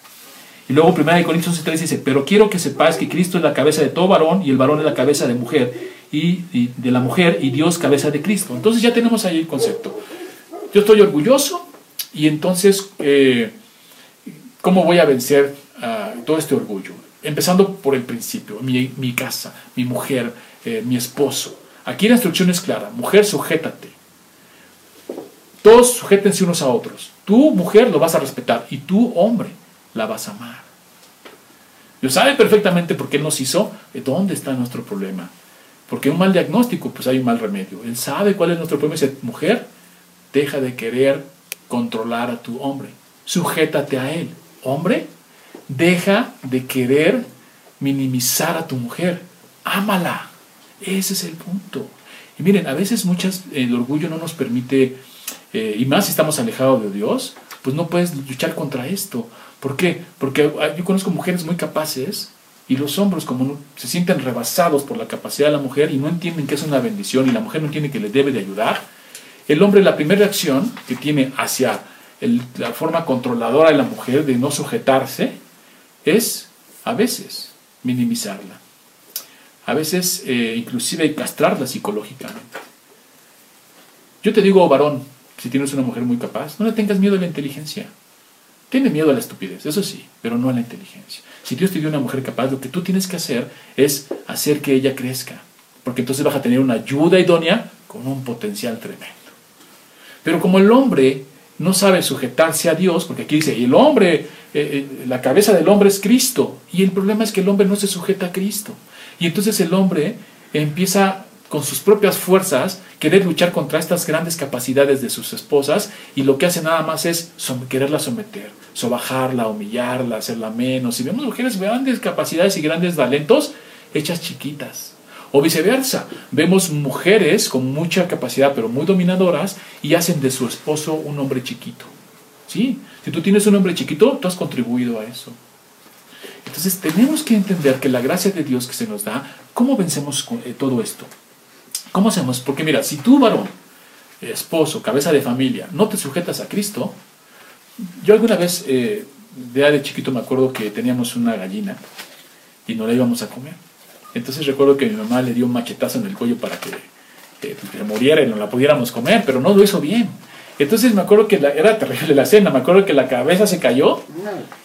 Y luego 1 Corintios 11.3 dice, pero quiero que sepáis que Cristo es la cabeza de todo varón y el varón es la cabeza de mujer y, de la mujer y Dios cabeza de Cristo. Entonces ya tenemos ahí el concepto. Yo estoy orgulloso y entonces, eh, ¿cómo voy a vencer todo este orgullo? Empezando por el principio, mi, casa, mi mujer, eh, mi esposo. Aquí la instrucción es clara. Mujer, sujétate. Todos sujétense unos a otros. Tú, mujer, lo vas a respetar. Y tú, hombre, la vas a amar. Dios sabe perfectamente por qué nos hizo. ¿Dónde está nuestro problema? Porque un mal diagnóstico, pues hay un mal remedio. Él sabe cuál es nuestro problema. Dice, mujer, deja de querer controlar a tu hombre. Sujétate a Él. Hombre, deja de querer minimizar a tu mujer. Ámala. Ese es el punto. Y miren, a veces muchas, el orgullo no nos permite, eh, y más si estamos alejados de Dios, pues no puedes luchar contra esto. ¿Por qué? Porque yo conozco mujeres muy capaces y los hombres como se sienten rebasados por la capacidad de la mujer y no entienden que es una bendición y la mujer no entiende que le debe de ayudar, el hombre la primera reacción que tiene hacia la forma controladora de la mujer de no sujetarse es a veces minimizarla a veces eh, inclusive castrarla psicológicamente. Yo te digo, varón, si tienes una mujer muy capaz, no le tengas miedo a la inteligencia. Tiene miedo a la estupidez, eso sí, pero no a la inteligencia. Si Dios te dio una mujer capaz, lo que tú tienes que hacer es hacer que ella crezca, porque entonces vas a tener una ayuda idónea con un potencial tremendo. Pero como el hombre no sabe sujetarse a Dios, porque aquí dice, el hombre, eh, eh, la cabeza del hombre es Cristo, y el problema es que el hombre no se sujeta a Cristo. Y entonces el hombre empieza con sus propias fuerzas querer luchar contra estas grandes capacidades de sus esposas y lo que hace nada más es quererla someter, sobajarla, humillarla, hacerla menos. Y vemos mujeres de grandes capacidades y grandes talentos hechas chiquitas. O viceversa, vemos mujeres con mucha capacidad pero muy dominadoras y hacen de su esposo un hombre chiquito. ¿Sí? Si tú tienes un hombre chiquito, tú has contribuido a eso. Entonces tenemos que entender que la gracia de Dios que se nos da, ¿cómo vencemos eh, todo esto? ¿Cómo hacemos? Porque mira, si tú varón, esposo, cabeza de familia, no te sujetas a Cristo, yo alguna vez, eh, de chiquito me acuerdo que teníamos una gallina y no la íbamos a comer. Entonces recuerdo que mi mamá le dio un machetazo en el cuello para que, que muriera y no la pudiéramos comer, pero no lo hizo bien. Entonces me acuerdo que era terrible la escena, me acuerdo que la cabeza se cayó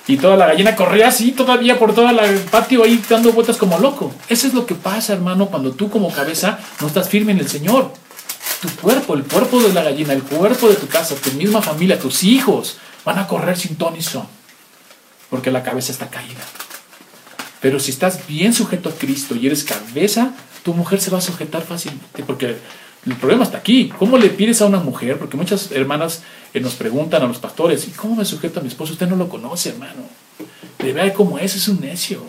y toda la gallina corría así todavía por todo el patio ahí dando vueltas como loco. Eso es lo que pasa, hermano, cuando tú como cabeza no estás firme en el Señor. Tu cuerpo, el cuerpo de la gallina, el cuerpo de tu casa, tu misma familia, tus hijos van a correr sin ton y son, porque la cabeza está caída. Pero si estás bien sujeto a Cristo y eres cabeza, tu mujer se va a sujetar fácilmente, porque el problema está aquí. ¿Cómo le pides a una mujer? Porque muchas hermanas eh, nos preguntan a los pastores, ¿y cómo me sujeto a mi esposo? Usted no lo conoce, hermano. Le vea cómo es, es un necio.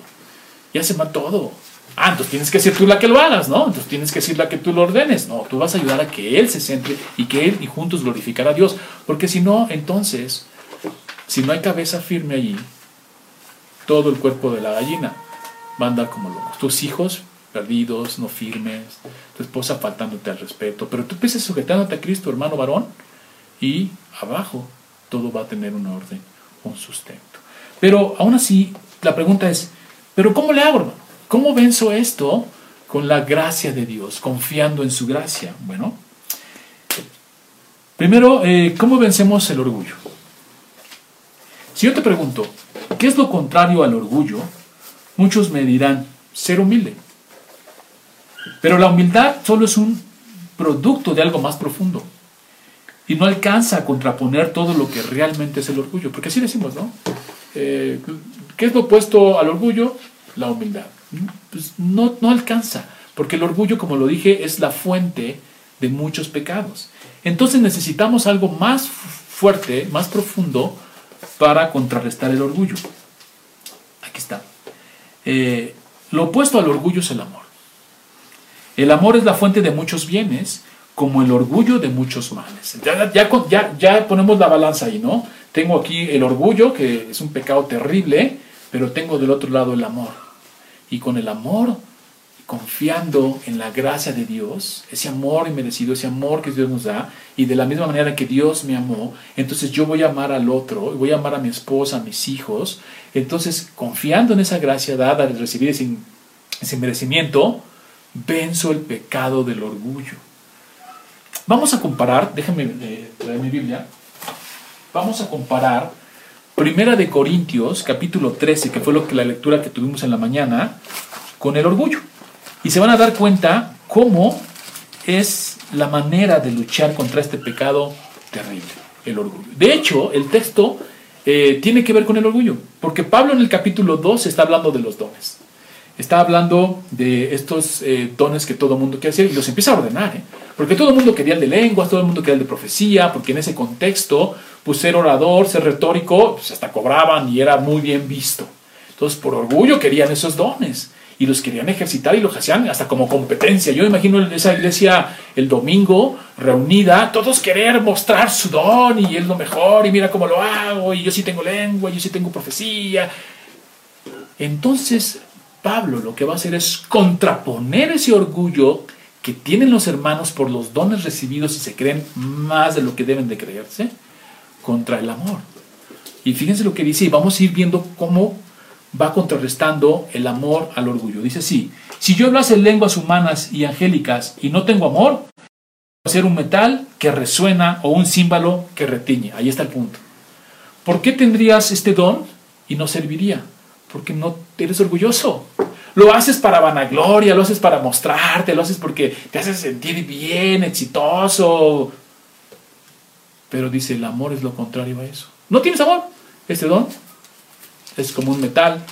Y hace mal todo. Ah, entonces tienes que ser tú la que lo hagas, ¿no? Entonces tienes que ser la que tú lo ordenes. No, tú vas a ayudar a que Él se centre y que Él y juntos glorificar a Dios. Porque si no, entonces, si no hay cabeza firme allí, todo el cuerpo de la gallina va a andar como locos. Tus hijos perdidos, no firmes, tu esposa faltándote al respeto, pero tú empieces sujetándote a Cristo, hermano varón, y abajo todo va a tener un orden, un sustento. Pero aún así, la pregunta es, ¿pero cómo le hago, hermano? ¿Cómo venzo esto con la gracia de Dios, confiando en su gracia? Bueno, primero, eh, ¿cómo vencemos el orgullo? Si yo te pregunto, ¿qué es lo contrario al orgullo? Muchos me dirán, ser humilde. Pero la humildad solo es un producto de algo más profundo. Y no alcanza a contraponer todo lo que realmente es el orgullo. Porque así decimos, ¿no? Eh, ¿Qué es lo opuesto al orgullo? La humildad. Pues no, no alcanza. Porque el orgullo, como lo dije, es la fuente de muchos pecados. Entonces necesitamos algo más fuerte, más profundo, para contrarrestar el orgullo. Aquí está. Eh, lo opuesto al orgullo es el amor. El amor es la fuente de muchos bienes, como el orgullo de muchos males. Ya, ya, ya, ponemos la balanza ahí, ¿no? Tengo aquí el orgullo, que es un pecado terrible, pero tengo del otro lado el amor. Y con el amor, confiando en la gracia de Dios, ese amor inmerecido, ese amor que Dios nos da, y de la misma manera que Dios me amó, entonces yo voy a amar al otro, voy a amar a mi esposa, a mis hijos. Entonces, confiando en esa gracia dada de recibir ese, merecimiento, venzo el pecado del orgullo. Vamos a comparar, déjenme eh, traer mi Biblia, vamos a comparar Primera de Corintios, capítulo 13, que fue lo que la lectura que tuvimos en la mañana, con el orgullo. Y se van a dar cuenta cómo es la manera de luchar contra este pecado terrible, el orgullo. De hecho, el texto eh, tiene que ver con el orgullo, porque Pablo en el capítulo 2 está hablando de los dones está hablando de estos eh, dones que todo el mundo quiere hacer y los empieza a ordenar, ¿eh? porque todo el mundo quería el de lenguas, todo el mundo quería el de profecía, porque en ese contexto, pues ser orador, ser retórico, pues hasta cobraban y era muy bien visto. Entonces, por orgullo querían esos dones y los querían ejercitar y los hacían hasta como competencia. Yo imagino esa iglesia el domingo reunida, todos querer mostrar su don y es lo mejor y mira cómo lo hago y yo sí tengo lengua, yo sí tengo profecía. Entonces Pablo lo que va a hacer es contraponer ese orgullo que tienen los hermanos por los dones recibidos y se creen más de lo que deben de creerse contra el amor. Y fíjense lo que dice y vamos a ir viendo cómo va contrarrestando el amor al orgullo. Dice así, si yo hablase lenguas humanas y angélicas y no tengo amor, ser un metal que resuena o un címbalo que retiñe. Ahí está el punto. ¿Por qué tendrías este don y no serviría? porque no eres orgulloso. Lo haces para vanagloria, lo haces para mostrarte, lo haces porque te haces sentir bien, exitoso. Pero dice, el amor es lo contrario a eso. No tienes amor. Este don es como un metal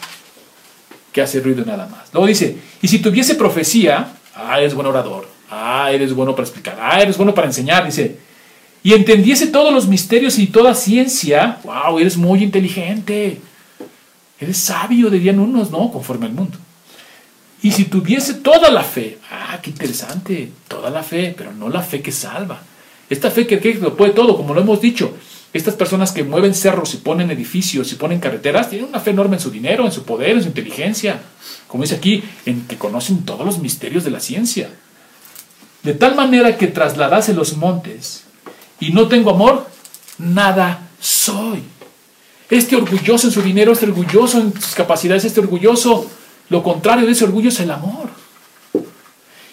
que hace ruido nada más. Luego dice, y si tuviese profecía Ah, eres buen orador. Ah, eres bueno para explicar. Ah, eres bueno para enseñar. Dice, y entendiese todos los misterios y toda ciencia. Wow, eres muy inteligente. Eres sabio, dirían unos, ¿no? Conforme al mundo. Y si tuviese toda la fe, ah, qué interesante, toda la fe, pero no la fe que salva. Esta fe que, que lo puede todo, como lo hemos dicho. Estas personas que mueven cerros y ponen edificios y ponen carreteras tienen una fe enorme en su dinero, en su poder, en su inteligencia. Como dice aquí, en que conocen todos los misterios de la ciencia. De tal manera que trasladase los montes y no tengo amor, nada soy. Este orgulloso en su dinero, este orgulloso en sus capacidades, este orgulloso, lo contrario de ese orgullo es el amor.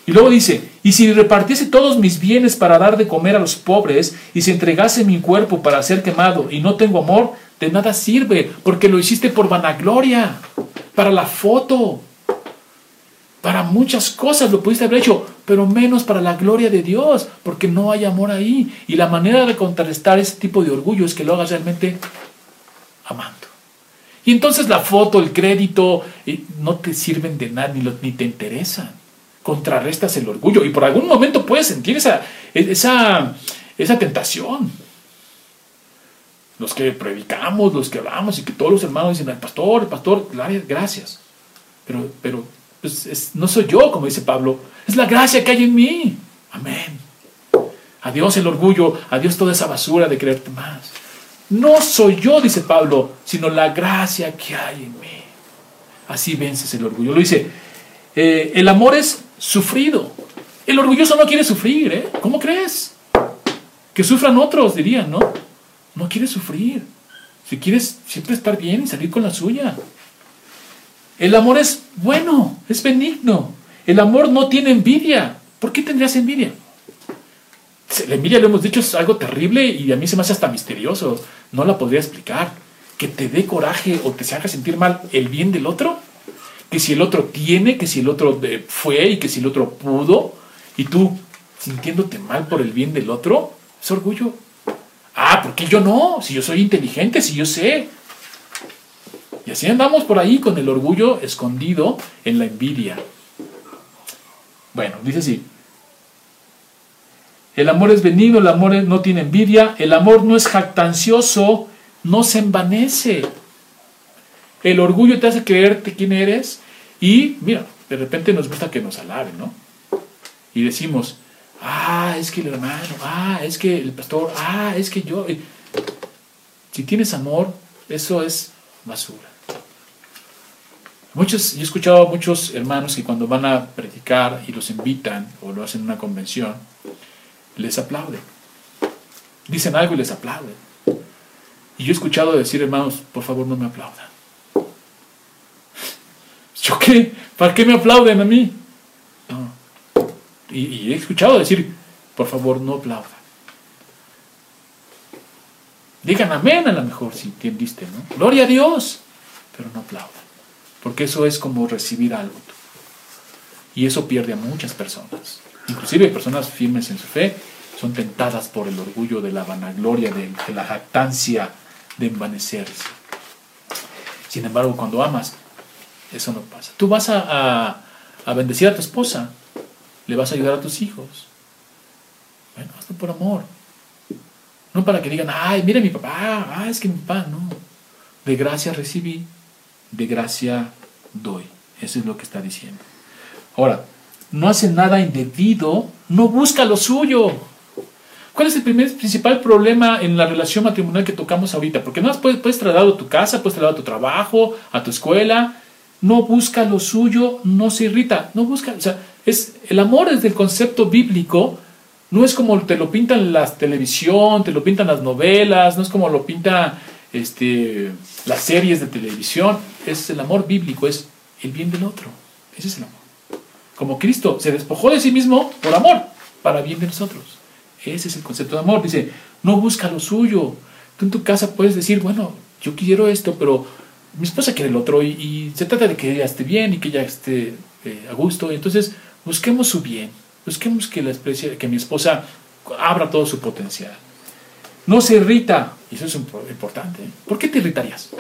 Y luego dice, y si repartiese todos mis bienes para dar de comer a los pobres, y si entregase mi cuerpo para ser quemado, y no tengo amor, de nada sirve, porque lo hiciste por vanagloria, para la foto, para muchas cosas lo pudiste haber hecho, pero menos para la gloria de Dios, porque no hay amor ahí. Y la manera de contrarrestar ese tipo de orgullo es que lo hagas realmente amando. Y entonces la foto, el crédito, no te sirven de nada, ni, ni te interesan contrarrestas el orgullo y por algún momento puedes sentir esa, esa, esa tentación. Los que predicamos, los que hablamos y que todos los hermanos dicen, el pastor, el pastor, gracias. Pero, pero pues, no soy yo, como dice Pablo, es la gracia que hay en mí. Amén. Adiós el orgullo, adiós toda esa basura de creerte más. No soy yo, dice Pablo, sino la gracia que hay en mí. Así vences el orgullo. Lo dice, eh, el amor es sufrido. El orgulloso no quiere sufrir, ¿eh? ¿Cómo crees? Que sufran otros, dirían, ¿no? No quiere sufrir. Si quieres siempre estar bien y salir con la suya. El amor es bueno, es benigno. El amor no tiene envidia. ¿Por qué tendrías envidia? La envidia, lo hemos dicho, es algo terrible y a mí se me hace hasta misterioso. No la podría explicar. Que te dé coraje o te se haga sentir mal el bien del otro que si el otro tiene, que si el otro fue y que si el otro pudo, y tú sintiéndote mal por el bien del otro, es orgullo. Ah, ¿por qué yo no? Si yo soy inteligente, si yo sé. Y así andamos por ahí con el orgullo escondido en la envidia. Bueno, dice así. El amor es benigno, el amor no tiene envidia, el amor no es jactancioso, no se envanece. El orgullo te hace creerte quién eres y, mira, de repente nos gusta que nos alaben, ¿no? Y decimos, ah, es que el hermano, ah, es que el pastor, ah, es que yo. Si tienes amor, eso es basura. Muchos, yo he escuchado a muchos hermanos que cuando van a predicar y los invitan o lo hacen en una convención, les aplauden. Dicen algo y les aplauden. Y yo he escuchado decir, hermanos, por favor no me aplaudan. ¿Yo qué? ¿Para qué me aplauden a mí? Y, he escuchado decir, por favor, no aplaudan. Digan amén a lo mejor si entendiste, ¿no? Gloria a Dios, pero no aplaudan. Porque eso es como recibir algo. Y eso pierde a muchas personas. Inclusive personas firmes en su fe son tentadas por el orgullo de la vanagloria, de, de la jactancia, de envanecerse. Sin embargo, cuando amas, eso no pasa. Tú vas a, bendecir a tu esposa, le vas a ayudar a tus hijos. Bueno, hazlo por amor. No para que digan, ay, mira mi papá, ah, es que mi papá, no. De gracia recibí, de gracia doy. Eso es lo que está diciendo. Ahora, no hace nada indebido, no busca lo suyo. ¿Cuál es el primer principal problema en la relación matrimonial que tocamos ahorita? Porque no puedes, puedes trasladar a tu casa, puedes trasladar a tu trabajo, a tu escuela, no busca lo suyo, no se irrita, no busca, o sea, es, el amor desde el concepto bíblico, no es como te lo pintan la televisión, te lo pintan las novelas, no es como lo pintan este, las series de televisión, es el amor bíblico, es el bien del otro, ese es el amor. Como Cristo se despojó de sí mismo por amor, para bien de nosotros. Ese es el concepto de amor. Dice, no busca lo suyo. Tú en tu casa puedes decir, bueno, yo quiero esto, pero mi esposa quiere el otro y, se trata de que ella esté bien y que ella esté eh, a gusto. Entonces, busquemos su bien, busquemos que, la especie, que mi esposa abra todo su potencial. No se irrita, y eso es importante. ¿Por qué te irritarías?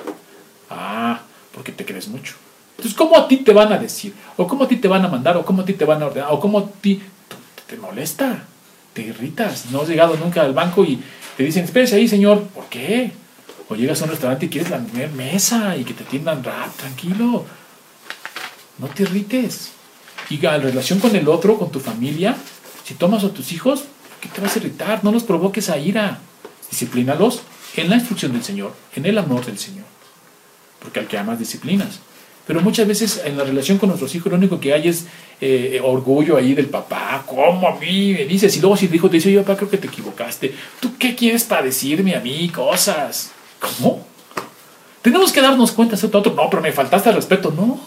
Ah, porque te crees mucho. Entonces, ¿cómo a ti te van a decir? ¿O cómo a ti te van a mandar? ¿O cómo a ti te van a ordenar? ¿O cómo a ti te molesta? ¿Te irritas? ¿No has llegado nunca al banco y te dicen, espérese ahí, señor? ¿Por qué? O llegas a un restaurante y quieres la mesa y que te atiendan rap, tranquilo. No te irrites. Y en relación con el otro, con tu familia, si tomas a tus hijos, ¿qué te vas a irritar? No los provoques a ira. Disciplínalos en la instrucción del Señor, en el amor del Señor. Porque al que amas, disciplinas. Pero muchas veces en la relación con nuestros hijos lo único que hay es eh, orgullo ahí del papá. ¿Cómo a mí? Me dices. Y luego si el hijo te dice, yo papá creo que te equivocaste. ¿Tú qué quieres para decirme a mí cosas? ¿Cómo? Tenemos que darnos cuenta, ¿cierto? Otro, no, pero me faltaste respeto. No.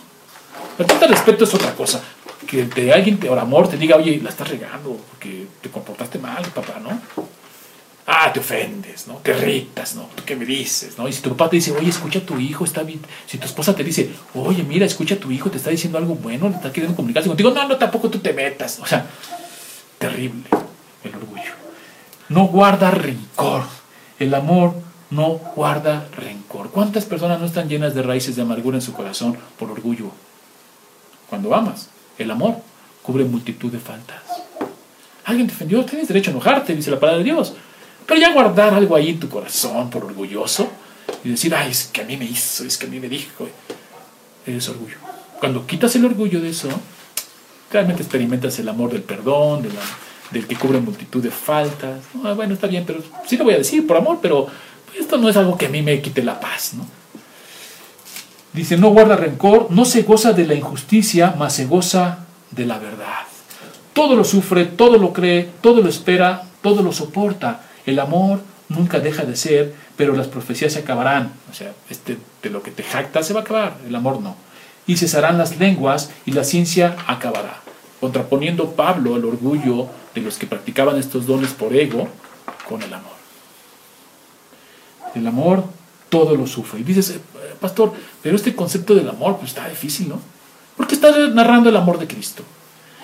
Faltaste respeto es otra cosa. Que te, alguien, por amor, te diga, oye, la estás regando porque te comportaste mal, papá, ¿no? Ah, te ofendes, ¿no? Te irritas, ¿no? ¿Tú qué me dices, no? Y si tu papá te dice, oye, escucha a tu hijo, está bien. Si tu esposa te dice, oye, mira, escucha a tu hijo, te está diciendo algo bueno, le está queriendo comunicarse contigo, no, no, tampoco tú te metas. O sea, terrible el orgullo. No guarda rencor. El amor no guarda rencor. ¿Cuántas personas no están llenas de raíces de amargura en su corazón por orgullo? Cuando amas, el amor cubre multitud de faltas. Alguien te ofendió, tienes derecho a enojarte, dice la palabra de Dios. Pero ya guardar algo ahí en tu corazón por orgulloso y decir, ay, es que a mí me hizo, es que a mí me dijo, es orgullo. Cuando quitas el orgullo de eso, realmente experimentas el amor del perdón, del que cubre multitud de faltas. bueno, está bien, pero sí lo voy a decir por amor, pero esto no es algo que a mí me quite la paz, ¿no? Dice, no guarda rencor, no se goza de la injusticia, mas se goza de la verdad. Todo lo sufre, todo lo cree, todo lo espera, todo lo soporta. El amor nunca deja de ser, pero las profecías se acabarán. O sea, este, de lo que te jacta se va a acabar, el amor no. Y cesarán las lenguas y la ciencia acabará. Contraponiendo Pablo el orgullo de los que practicaban estos dones por ego con el amor. El amor todo lo sufre. Y dices, eh, pastor, pero este concepto del amor pues está difícil, ¿no? Porque está narrando el amor de Cristo.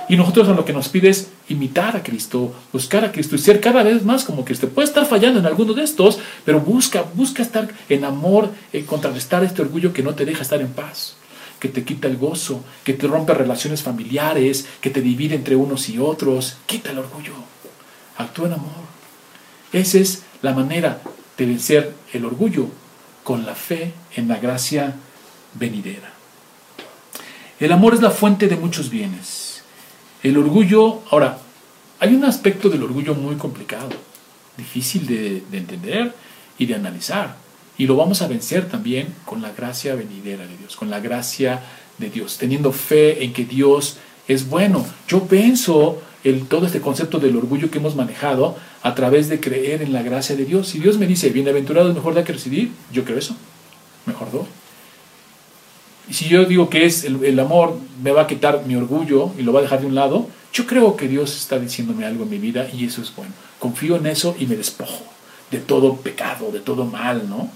Y nosotros lo que nos pide es imitar a Cristo, buscar a Cristo y ser cada vez más como Cristo. Puede estar fallando en alguno de estos, pero busca, busca estar en amor, eh, contrarrestar este orgullo que no te deja estar en paz, que te quita el gozo, que te rompe relaciones familiares, que te divide entre unos y otros. Quita el orgullo. Actúa en amor. Esa es la manera de vencer el orgullo con la fe en la gracia venidera. El amor es la fuente de muchos bienes. El orgullo, ahora, hay un aspecto del orgullo muy complicado, difícil de, entender y de analizar. Y lo vamos a vencer también con la gracia venidera de Dios, con la gracia de Dios, teniendo fe en que Dios es bueno. Yo pienso el, todo este concepto del orgullo que hemos manejado a través de creer en la gracia de Dios. Si Dios me dice, bienaventurado es mejor da que recibir, yo creo eso. Mejor doy. Y si yo digo que es el, amor me va a quitar mi orgullo y lo va a dejar de un lado, yo creo que Dios está diciéndome algo en mi vida y eso es bueno. Confío en eso y me despojo de todo pecado, de todo mal, ¿no?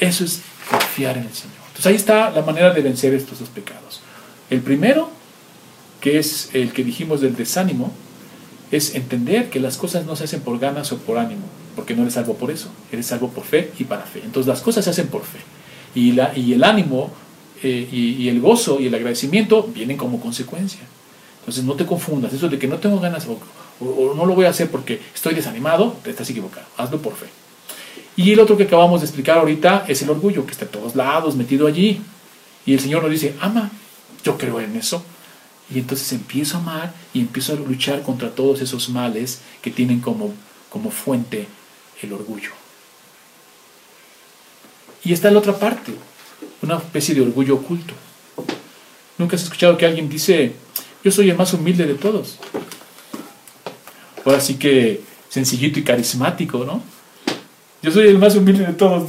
Eso es confiar en el Señor. Entonces ahí está la manera de vencer estos dos pecados. El primero, que es el que dijimos del desánimo, es entender que las cosas no se hacen por ganas o por ánimo, porque no eres salvo por eso, eres salvo por fe y para fe. Entonces las cosas se hacen por fe. Y, la, y el ánimo eh, y, el gozo y el agradecimiento vienen como consecuencia. Entonces no te confundas, eso de que no tengo ganas o, no lo voy a hacer porque estoy desanimado, te estás equivocado, hazlo por fe. Y el otro que acabamos de explicar ahorita es el orgullo, que está a todos lados, metido allí. Y el Señor nos dice, ama, yo creo en eso. Y entonces empiezo a amar y empiezo a luchar contra todos esos males que tienen como, como fuente el orgullo. Y está la otra parte, una especie de orgullo oculto. ¿Nunca has escuchado que alguien dice, yo soy el más humilde de todos? Ahora sí que sencillito y carismático, ¿no? Yo soy el más humilde de todos.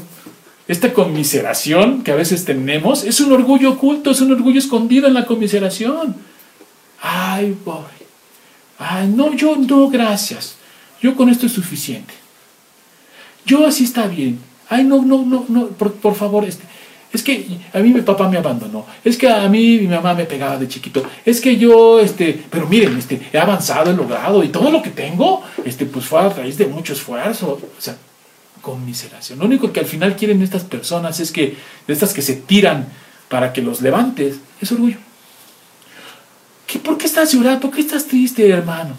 Esta conmiseración que a veces tenemos es un orgullo oculto, es un orgullo escondido en la conmiseración. Ay, pobre. Ay, no, yo no, gracias. Yo con esto es suficiente. Yo así está bien. Ay, no, no, no, no, por, favor, este, es que a mí mi papá me abandonó, es que a mí mi mamá me pegaba de chiquito, es que yo, este, pero miren, este, he avanzado, he logrado y todo lo que tengo, este, pues fue a raíz de mucho esfuerzo, o sea, conmiseración. Lo único que al final quieren estas personas es que, de estas que se tiran para que los levantes, es orgullo. ¿Qué, ¿Por qué estás llorando? ¿Por qué estás triste, hermano?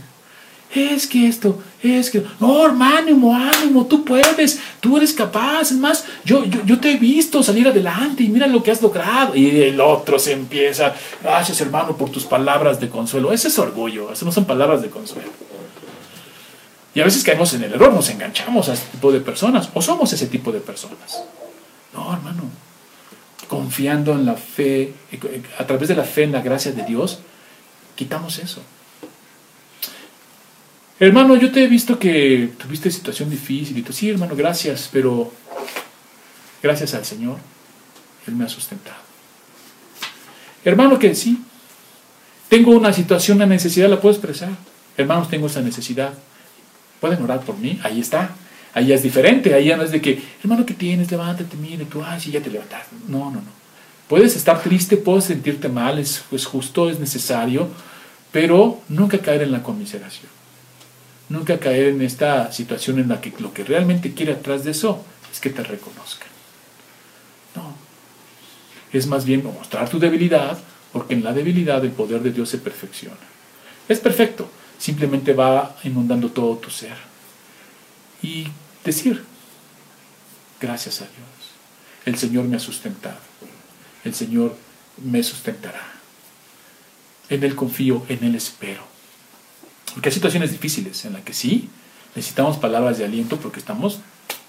Es que esto, es que... No, hermano, ánimo, tú puedes, tú eres capaz. Es más, yo, yo, te he visto salir adelante y mira lo que has logrado. Y el otro se empieza, gracias hermano por tus palabras de consuelo. Ese es orgullo, eso no son palabras de consuelo. Y a veces caemos en el error, nos enganchamos a este tipo de personas o somos ese tipo de personas. No, hermano, confiando en la fe, a través de la fe en la gracia de Dios, quitamos eso. Hermano, yo te he visto que tuviste situación difícil y tú, sí, hermano, gracias, pero gracias al Señor, Él me ha sustentado. Hermano, que sí, tengo una situación, una necesidad, la puedo expresar. Hermanos, tengo esa necesidad. ¿Pueden orar por mí? Ahí está. Ahí es diferente. Ahí ya no es de que, hermano, ¿qué tienes? Levántate, mire, tú, ay, sí, ya te levantaste. No, no, no. Puedes estar triste, puedes sentirte mal, es, justo, es necesario, pero nunca caer en la conmiseración nunca caer en esta situación en la que lo que realmente quiere atrás de eso es que te reconozcan. No. Es más bien mostrar tu debilidad, porque en la debilidad el poder de Dios se perfecciona. Es perfecto, simplemente va inundando todo tu ser. Y decir, gracias a Dios, el Señor me ha sustentado, el Señor me sustentará. En Él confío, en Él espero. Porque hay situaciones difíciles en las que sí necesitamos palabras de aliento porque estamos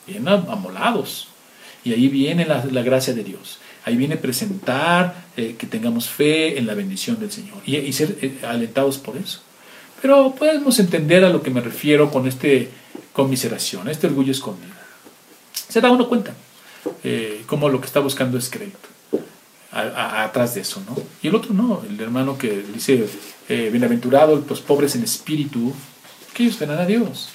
bien amolados. Y ahí viene la, gracia de Dios. Ahí viene presentar eh, que tengamos fe en la bendición del Señor y, ser eh, alentados por eso. Pero podemos entender a lo que me refiero con este conmiseración, este orgullo escondido. Se da uno cuenta eh, cómo lo que está buscando es crédito atrás de eso, ¿no? Y el otro no, el hermano que dice, eh, bienaventurado los pobres en espíritu, que ellos verán a Dios.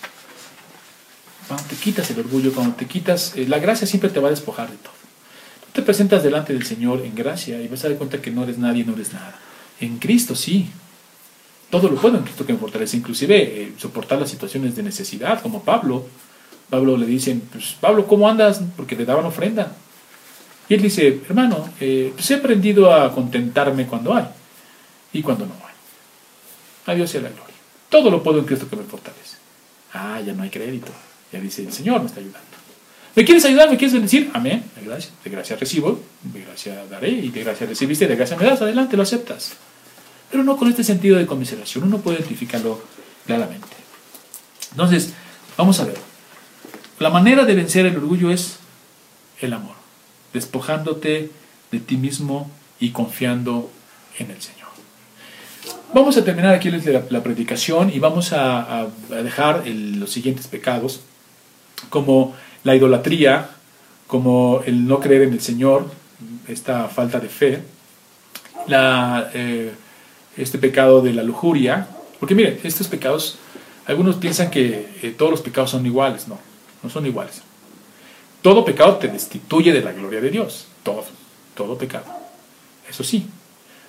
Cuando te quitas el orgullo, cuando te quitas, eh, la gracia siempre te va a despojar de todo. Tú te presentas delante del Señor en gracia y vas a dar cuenta que no eres nadie, no eres nada. En Cristo sí. Todo lo puedo en Cristo que me fortalece, inclusive eh, soportar las situaciones de necesidad, como Pablo. Pablo le dicen, pues Pablo, ¿cómo andas? Porque te daban ofrenda. Y él dice, hermano, eh, pues he aprendido a contentarme cuando hay y cuando no hay. A Dios sea la gloria. Todo lo puedo en Cristo que me fortalece. Ah, ya no hay crédito. Ya dice, el Señor me está ayudando. ¿Me quieres ayudar? ¿Me quieres bendecir? Amén. De gracia. De recibo, de gracia daré y de gracia recibiste, de gracia me das. Adelante, lo aceptas. Pero no con este sentido de conmiseración. Uno puede identificarlo claramente. Entonces, vamos a ver. La manera de vencer el orgullo es el amor despojándote de ti mismo y confiando en el Señor. Vamos a terminar aquí la, predicación y vamos a, dejar los siguientes pecados, como la idolatría, como el no creer en el Señor, esta falta de fe, la, eh, este pecado de la lujuria, porque miren, estos pecados, algunos piensan que eh, todos los pecados son iguales, no, no son iguales. Todo pecado te destituye de la gloria de Dios. Todo, todo pecado. Eso sí.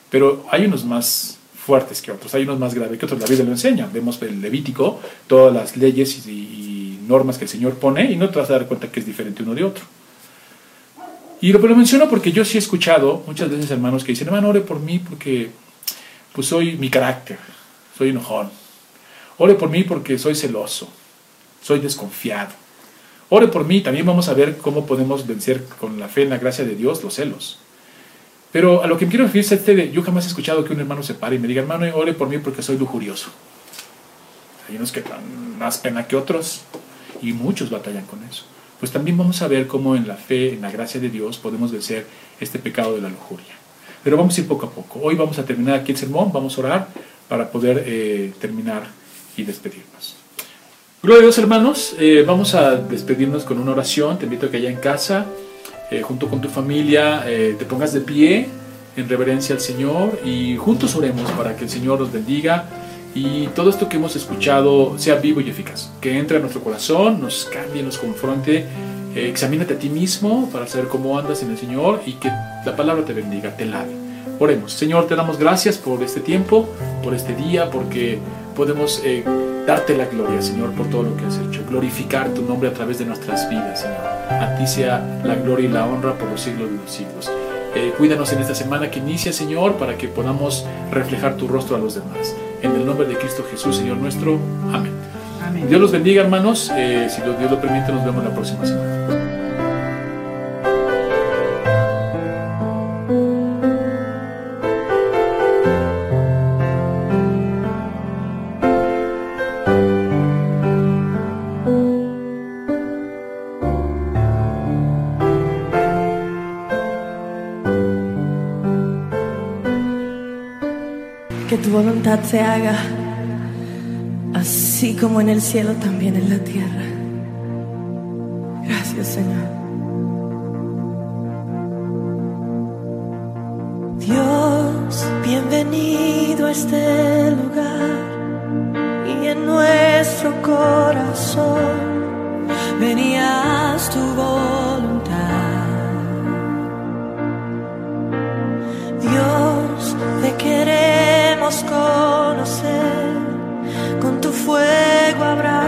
Pero hay unos más fuertes que otros, hay unos más graves que otros. La Biblia lo enseña. Vemos el Levítico, todas las leyes y, normas que el Señor pone y no te vas a dar cuenta que es diferente uno de otro. Y lo, lo menciono porque yo sí he escuchado muchas veces hermanos que dicen, hermano, ore por mí porque pues soy mi carácter, soy enojón. Ore por mí porque soy celoso, soy desconfiado. Ore por mí, también vamos a ver cómo podemos vencer con la fe en la gracia de Dios los celos. Pero a lo que quiero referir es este yo jamás he escuchado que un hermano se pare y me diga, hermano, ore por mí porque soy lujurioso. Hay unos que dan más pena que otros y muchos batallan con eso. Pues también vamos a ver cómo en la fe, en la gracia de Dios, podemos vencer este pecado de la lujuria. Pero vamos a ir poco a poco. Hoy vamos a terminar aquí el sermón, vamos a orar para poder eh, terminar y despedirnos. Gloria a Dios hermanos, eh, vamos a despedirnos con una oración, te invito a que allá en casa, eh, junto con tu familia, eh, te pongas de pie en reverencia al Señor y juntos oremos para que el Señor nos bendiga y todo esto que hemos escuchado sea vivo y eficaz, que entre a nuestro corazón, nos cambie, nos confronte, examínate a ti mismo para saber cómo andas en el Señor y que la palabra te bendiga, te lave. Oremos, Señor, te damos gracias por este tiempo, por este día, porque podemos darte la gloria, Señor, por todo lo que has hecho. Glorificar tu nombre a través de nuestras vidas, Señor. A ti sea la gloria y la honra por los siglos de los siglos. Eh, cuídanos en esta semana que inicia, Señor, para que podamos reflejar tu rostro a los demás. En el nombre de Cristo Jesús, Señor nuestro. Amén. Dios los bendiga, hermanos. Eh, si Dios lo permite, nos vemos la próxima semana. Voluntad se haga así como en el cielo, también en la tierra. Gracias, Señor. Dios, bienvenido a este lugar y en nuestro corazón venías algo habrá.